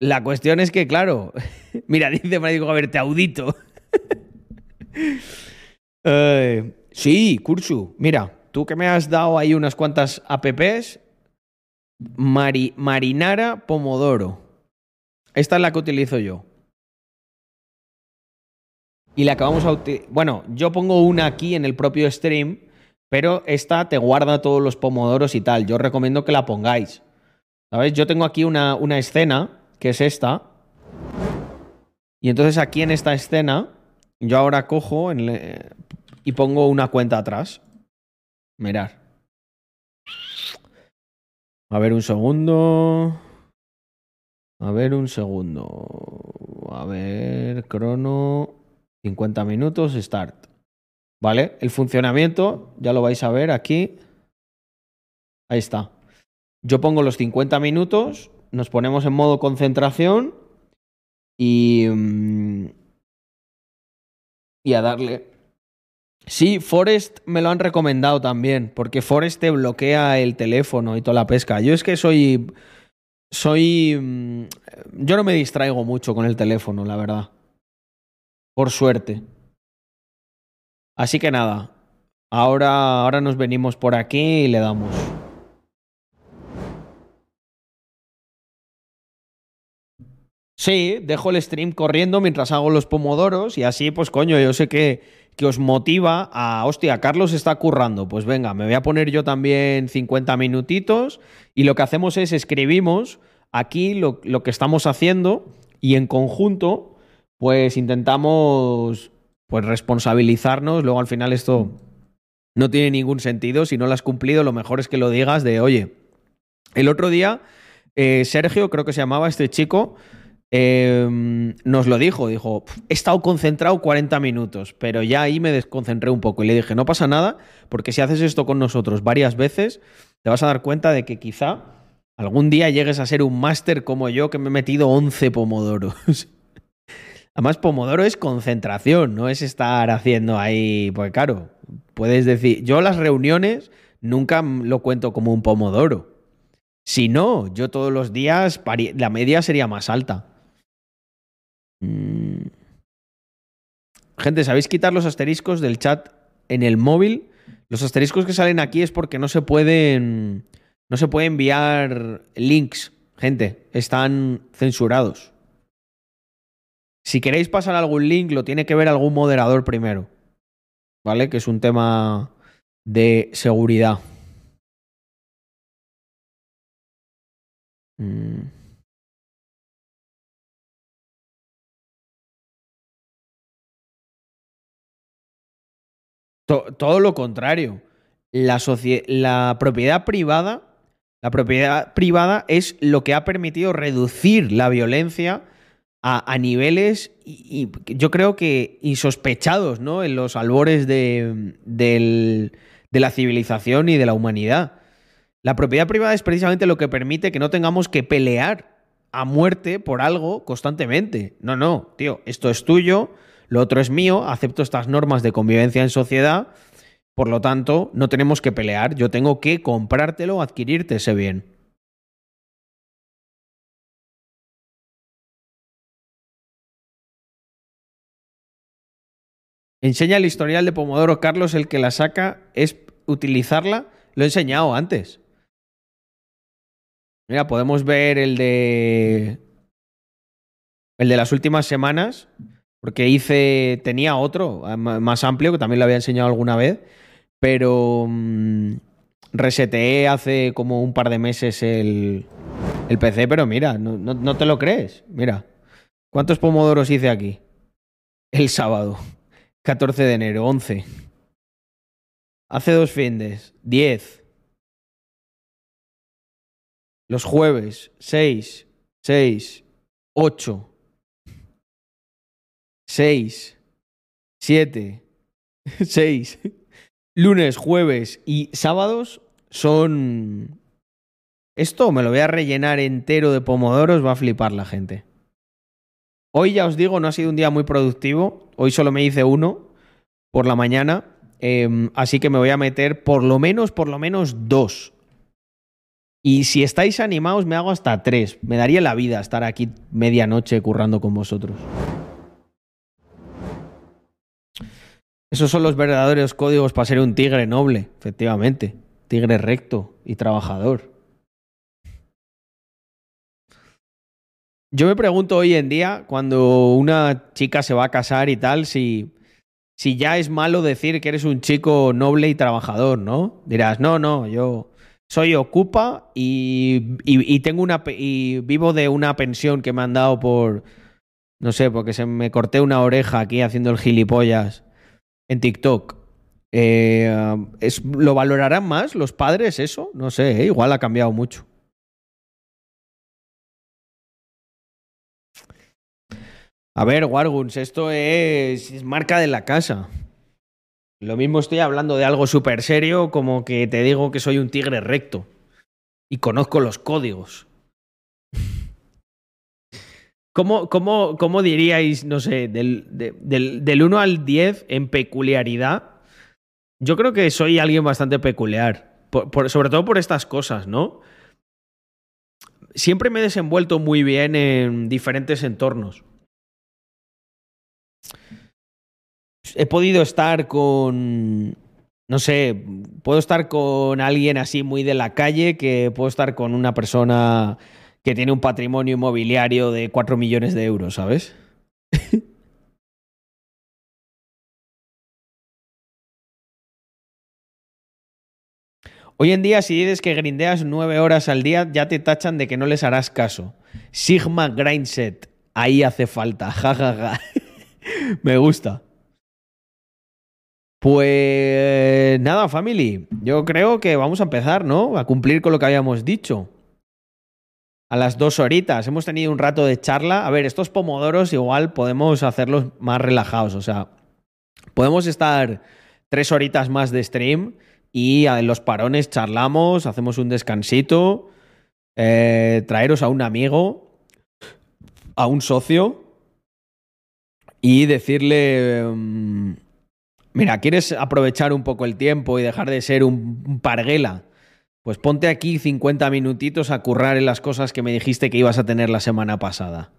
La cuestión es que, claro, mira, dice Francisco Javier, te audito. sí, Kursu, mira, tú que me has dado ahí unas cuantas apps, Marinara Pomodoro. Esta es la que utilizo yo. Y la acabamos a Bueno, yo pongo una aquí en el propio stream, pero esta te guarda todos los pomodoros y tal. Yo recomiendo que la pongáis. ¿Sabes? Yo tengo aquí una, una escena, que es esta. Y entonces aquí en esta escena, yo ahora cojo y pongo una cuenta atrás. Mirar. A ver un segundo. A ver un segundo. A ver, crono. 50 minutos, start. ¿Vale? El funcionamiento, ya lo vais a ver aquí. Ahí está. Yo pongo los 50 minutos, nos ponemos en modo concentración y... Mm, y a darle. Sí, Forest me lo han recomendado también, porque Forest te bloquea el teléfono y toda la pesca. Yo es que soy. Soy. Mm, yo no me distraigo mucho con el teléfono, la verdad. Por suerte. Así que nada. Ahora, ahora nos venimos por aquí y le damos. Sí, dejo el stream corriendo mientras hago los pomodoros y así, pues coño, yo sé que que os motiva a, hostia, Carlos está currando, pues venga, me voy a poner yo también 50 minutitos y lo que hacemos es escribimos aquí lo, que estamos haciendo y en conjunto pues intentamos pues responsabilizarnos, luego al final esto no tiene ningún sentido, si no lo has cumplido lo mejor es que lo digas de, oye, el otro día eh, Sergio, creo que se llamaba este chico, Em, nos lo dijo, dijo, he estado concentrado 40 minutos, pero ya ahí me desconcentré un poco y le dije, no pasa nada, porque si haces esto con nosotros varias veces, te vas a dar cuenta de que quizá algún día llegues a ser un máster como yo que me he metido 11 pomodoros. Además, pomodoro es concentración, no es estar haciendo ahí, pues claro, puedes decir, yo las reuniones nunca lo cuento como un pomodoro. Si no, yo todos los días la media sería más alta. Mm. Gente, ¿sabéis quitar los asteriscos del chat en el móvil? Los asteriscos que salen aquí es porque no se pueden. No se puede enviar links. Gente, están censurados. Si queréis pasar algún link, lo tiene que ver algún moderador primero. ¿Vale? Que es un tema de seguridad. Mm. Todo lo contrario. La, propiedad privada. La propiedad privada es lo que ha permitido reducir la violencia a, niveles, yo creo que insospechados, ¿no? En los albores de la civilización y de la humanidad. La propiedad privada es precisamente lo que permite que no tengamos que pelear a muerte por algo constantemente. No, no, tío, esto es tuyo, lo otro es mío, acepto estas normas de convivencia en sociedad, por lo tanto, no tenemos que pelear, yo tengo que comprártelo, adquirirte ese bien. Enseña el historial de Pomodoro Carlos, el que la saca es utilizarla. Lo he enseñado antes. Mira, podemos ver el de. El de las últimas semanas. Porque hice. Tenía otro ah, más amplio, que también lo había enseñado alguna vez. Pero. mm, reseteé hace como un par de meses el, el PC, pero mira, no, no- te lo crees. Mira. ¿Cuántos pomodoros hice aquí? El sábado. 14 de enero, 11. Hace dos findes, 10. Los jueves, 6, 6, 8, 6, 7, 6. Lunes, jueves y sábados son... Esto me lo voy a rellenar entero de pomodoros, va a flipar la gente. Hoy ya os digo, no ha sido un día muy productivo. Hoy solo me hice uno por la mañana. eh, así que me voy a meter por lo menos, por lo menos dos. Y si estáis animados, me hago hasta tres. Me daría la vida estar aquí medianoche currando con vosotros. Esos son los verdaderos códigos para ser un tigre noble, efectivamente. Tigre recto y trabajador. Yo me pregunto hoy en día, cuando una chica se va a casar y tal, si, si ya es malo decir que eres un chico noble y trabajador, ¿no? Dirás, no, no, yo soy ocupa y, y, y tengo una y vivo de una pensión que me han dado por, no sé, porque se me corté una oreja aquí haciendo el gilipollas en TikTok. Eh, es, ¿Lo valorarán más los padres eso? No sé, ¿eh? igual ha cambiado mucho. A ver, Warguns, esto es, es marca de la casa. Lo mismo estoy hablando de algo súper serio como que te digo que soy un tigre recto y conozco los códigos. ¿Cómo, cómo, cómo diríais, no sé, del, de- del, del 1 al 10 en peculiaridad? Yo creo que soy alguien bastante peculiar, sobre todo por estas cosas, ¿no? Siempre me he desenvuelto muy bien en diferentes entornos. he podido estar con, no sé, puedo estar con alguien así muy de la calle, que puedo estar con una persona que tiene un patrimonio inmobiliario de 4 millones de euros, ¿sabes? Hoy en día, si dices que grindeas nueve horas al día, ya te tachan de que no les harás caso. Sigma Grindset, ahí hace falta, jajaja. Me gusta. Pues nada, family. Yo creo que vamos a empezar, ¿no? A cumplir con lo que habíamos dicho. A las dos horitas. Hemos tenido un rato de charla. A ver, estos pomodoros igual podemos hacerlos más relajados. O sea, podemos estar tres horitas más de stream y en los parones charlamos, hacemos un descansito, eh, traeros a un amigo, a un socio y decirle... mm, Mira, ¿quieres aprovechar un poco el tiempo y dejar de ser un, un parguela? Pues ponte aquí 50 minutitos a currar en las cosas que me dijiste que ibas a tener la semana pasada.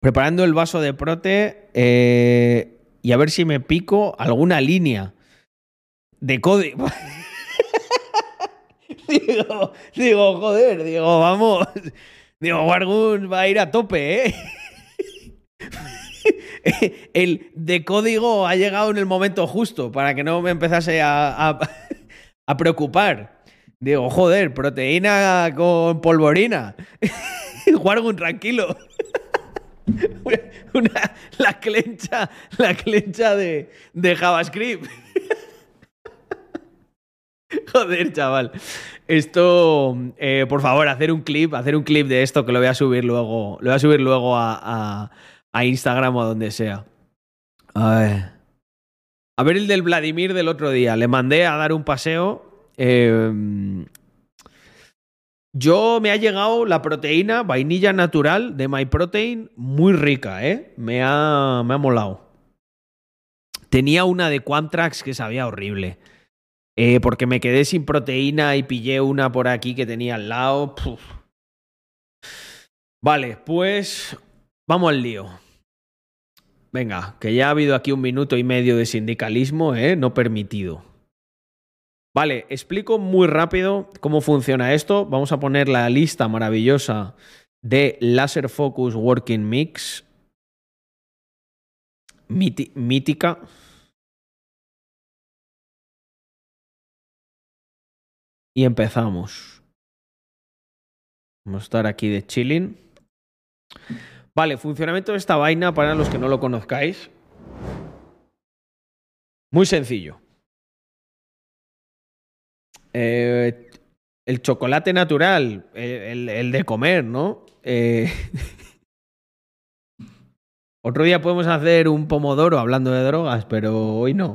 Preparando el vaso de prote eh, y a ver si me pico alguna línea de código. digo, digo, joder, digo, vamos. Digo, Wargun va a ir a tope, ¿eh? el de código ha llegado en el momento justo para que no me empezase a, a, a preocupar. Digo, joder, proteína con polvorina. Wargun, tranquilo. Una, la clencha, la clencha de, de JavaScript. Joder, chaval. Esto, eh, por favor, hacer un clip, hacer un clip de esto que lo voy a subir luego, lo voy a subir luego a, a, a Instagram o a donde sea. A ver. A ver el del Vladimir del otro día. Le mandé a dar un paseo. Eh, yo me ha llegado la proteína vainilla natural de MyProtein muy rica, ¿eh? Me ha, me ha molado. Tenía una de Quantrax que sabía horrible. Eh, porque me quedé sin proteína y pillé una por aquí que tenía al lado. Puf. Vale, pues vamos al lío. Venga, que ya ha habido aquí un minuto y medio de sindicalismo, ¿eh? No permitido. Vale, explico muy rápido cómo funciona esto. Vamos a poner la lista maravillosa de Laser Focus Working Mix. Mítica. Y empezamos. Vamos a estar aquí de chilling. Vale, funcionamiento de esta vaina para los que no lo conozcáis. Muy sencillo. Eh, el chocolate natural, el, de comer, ¿no? Eh, Otro día podemos hacer un pomodoro hablando de drogas, pero hoy no.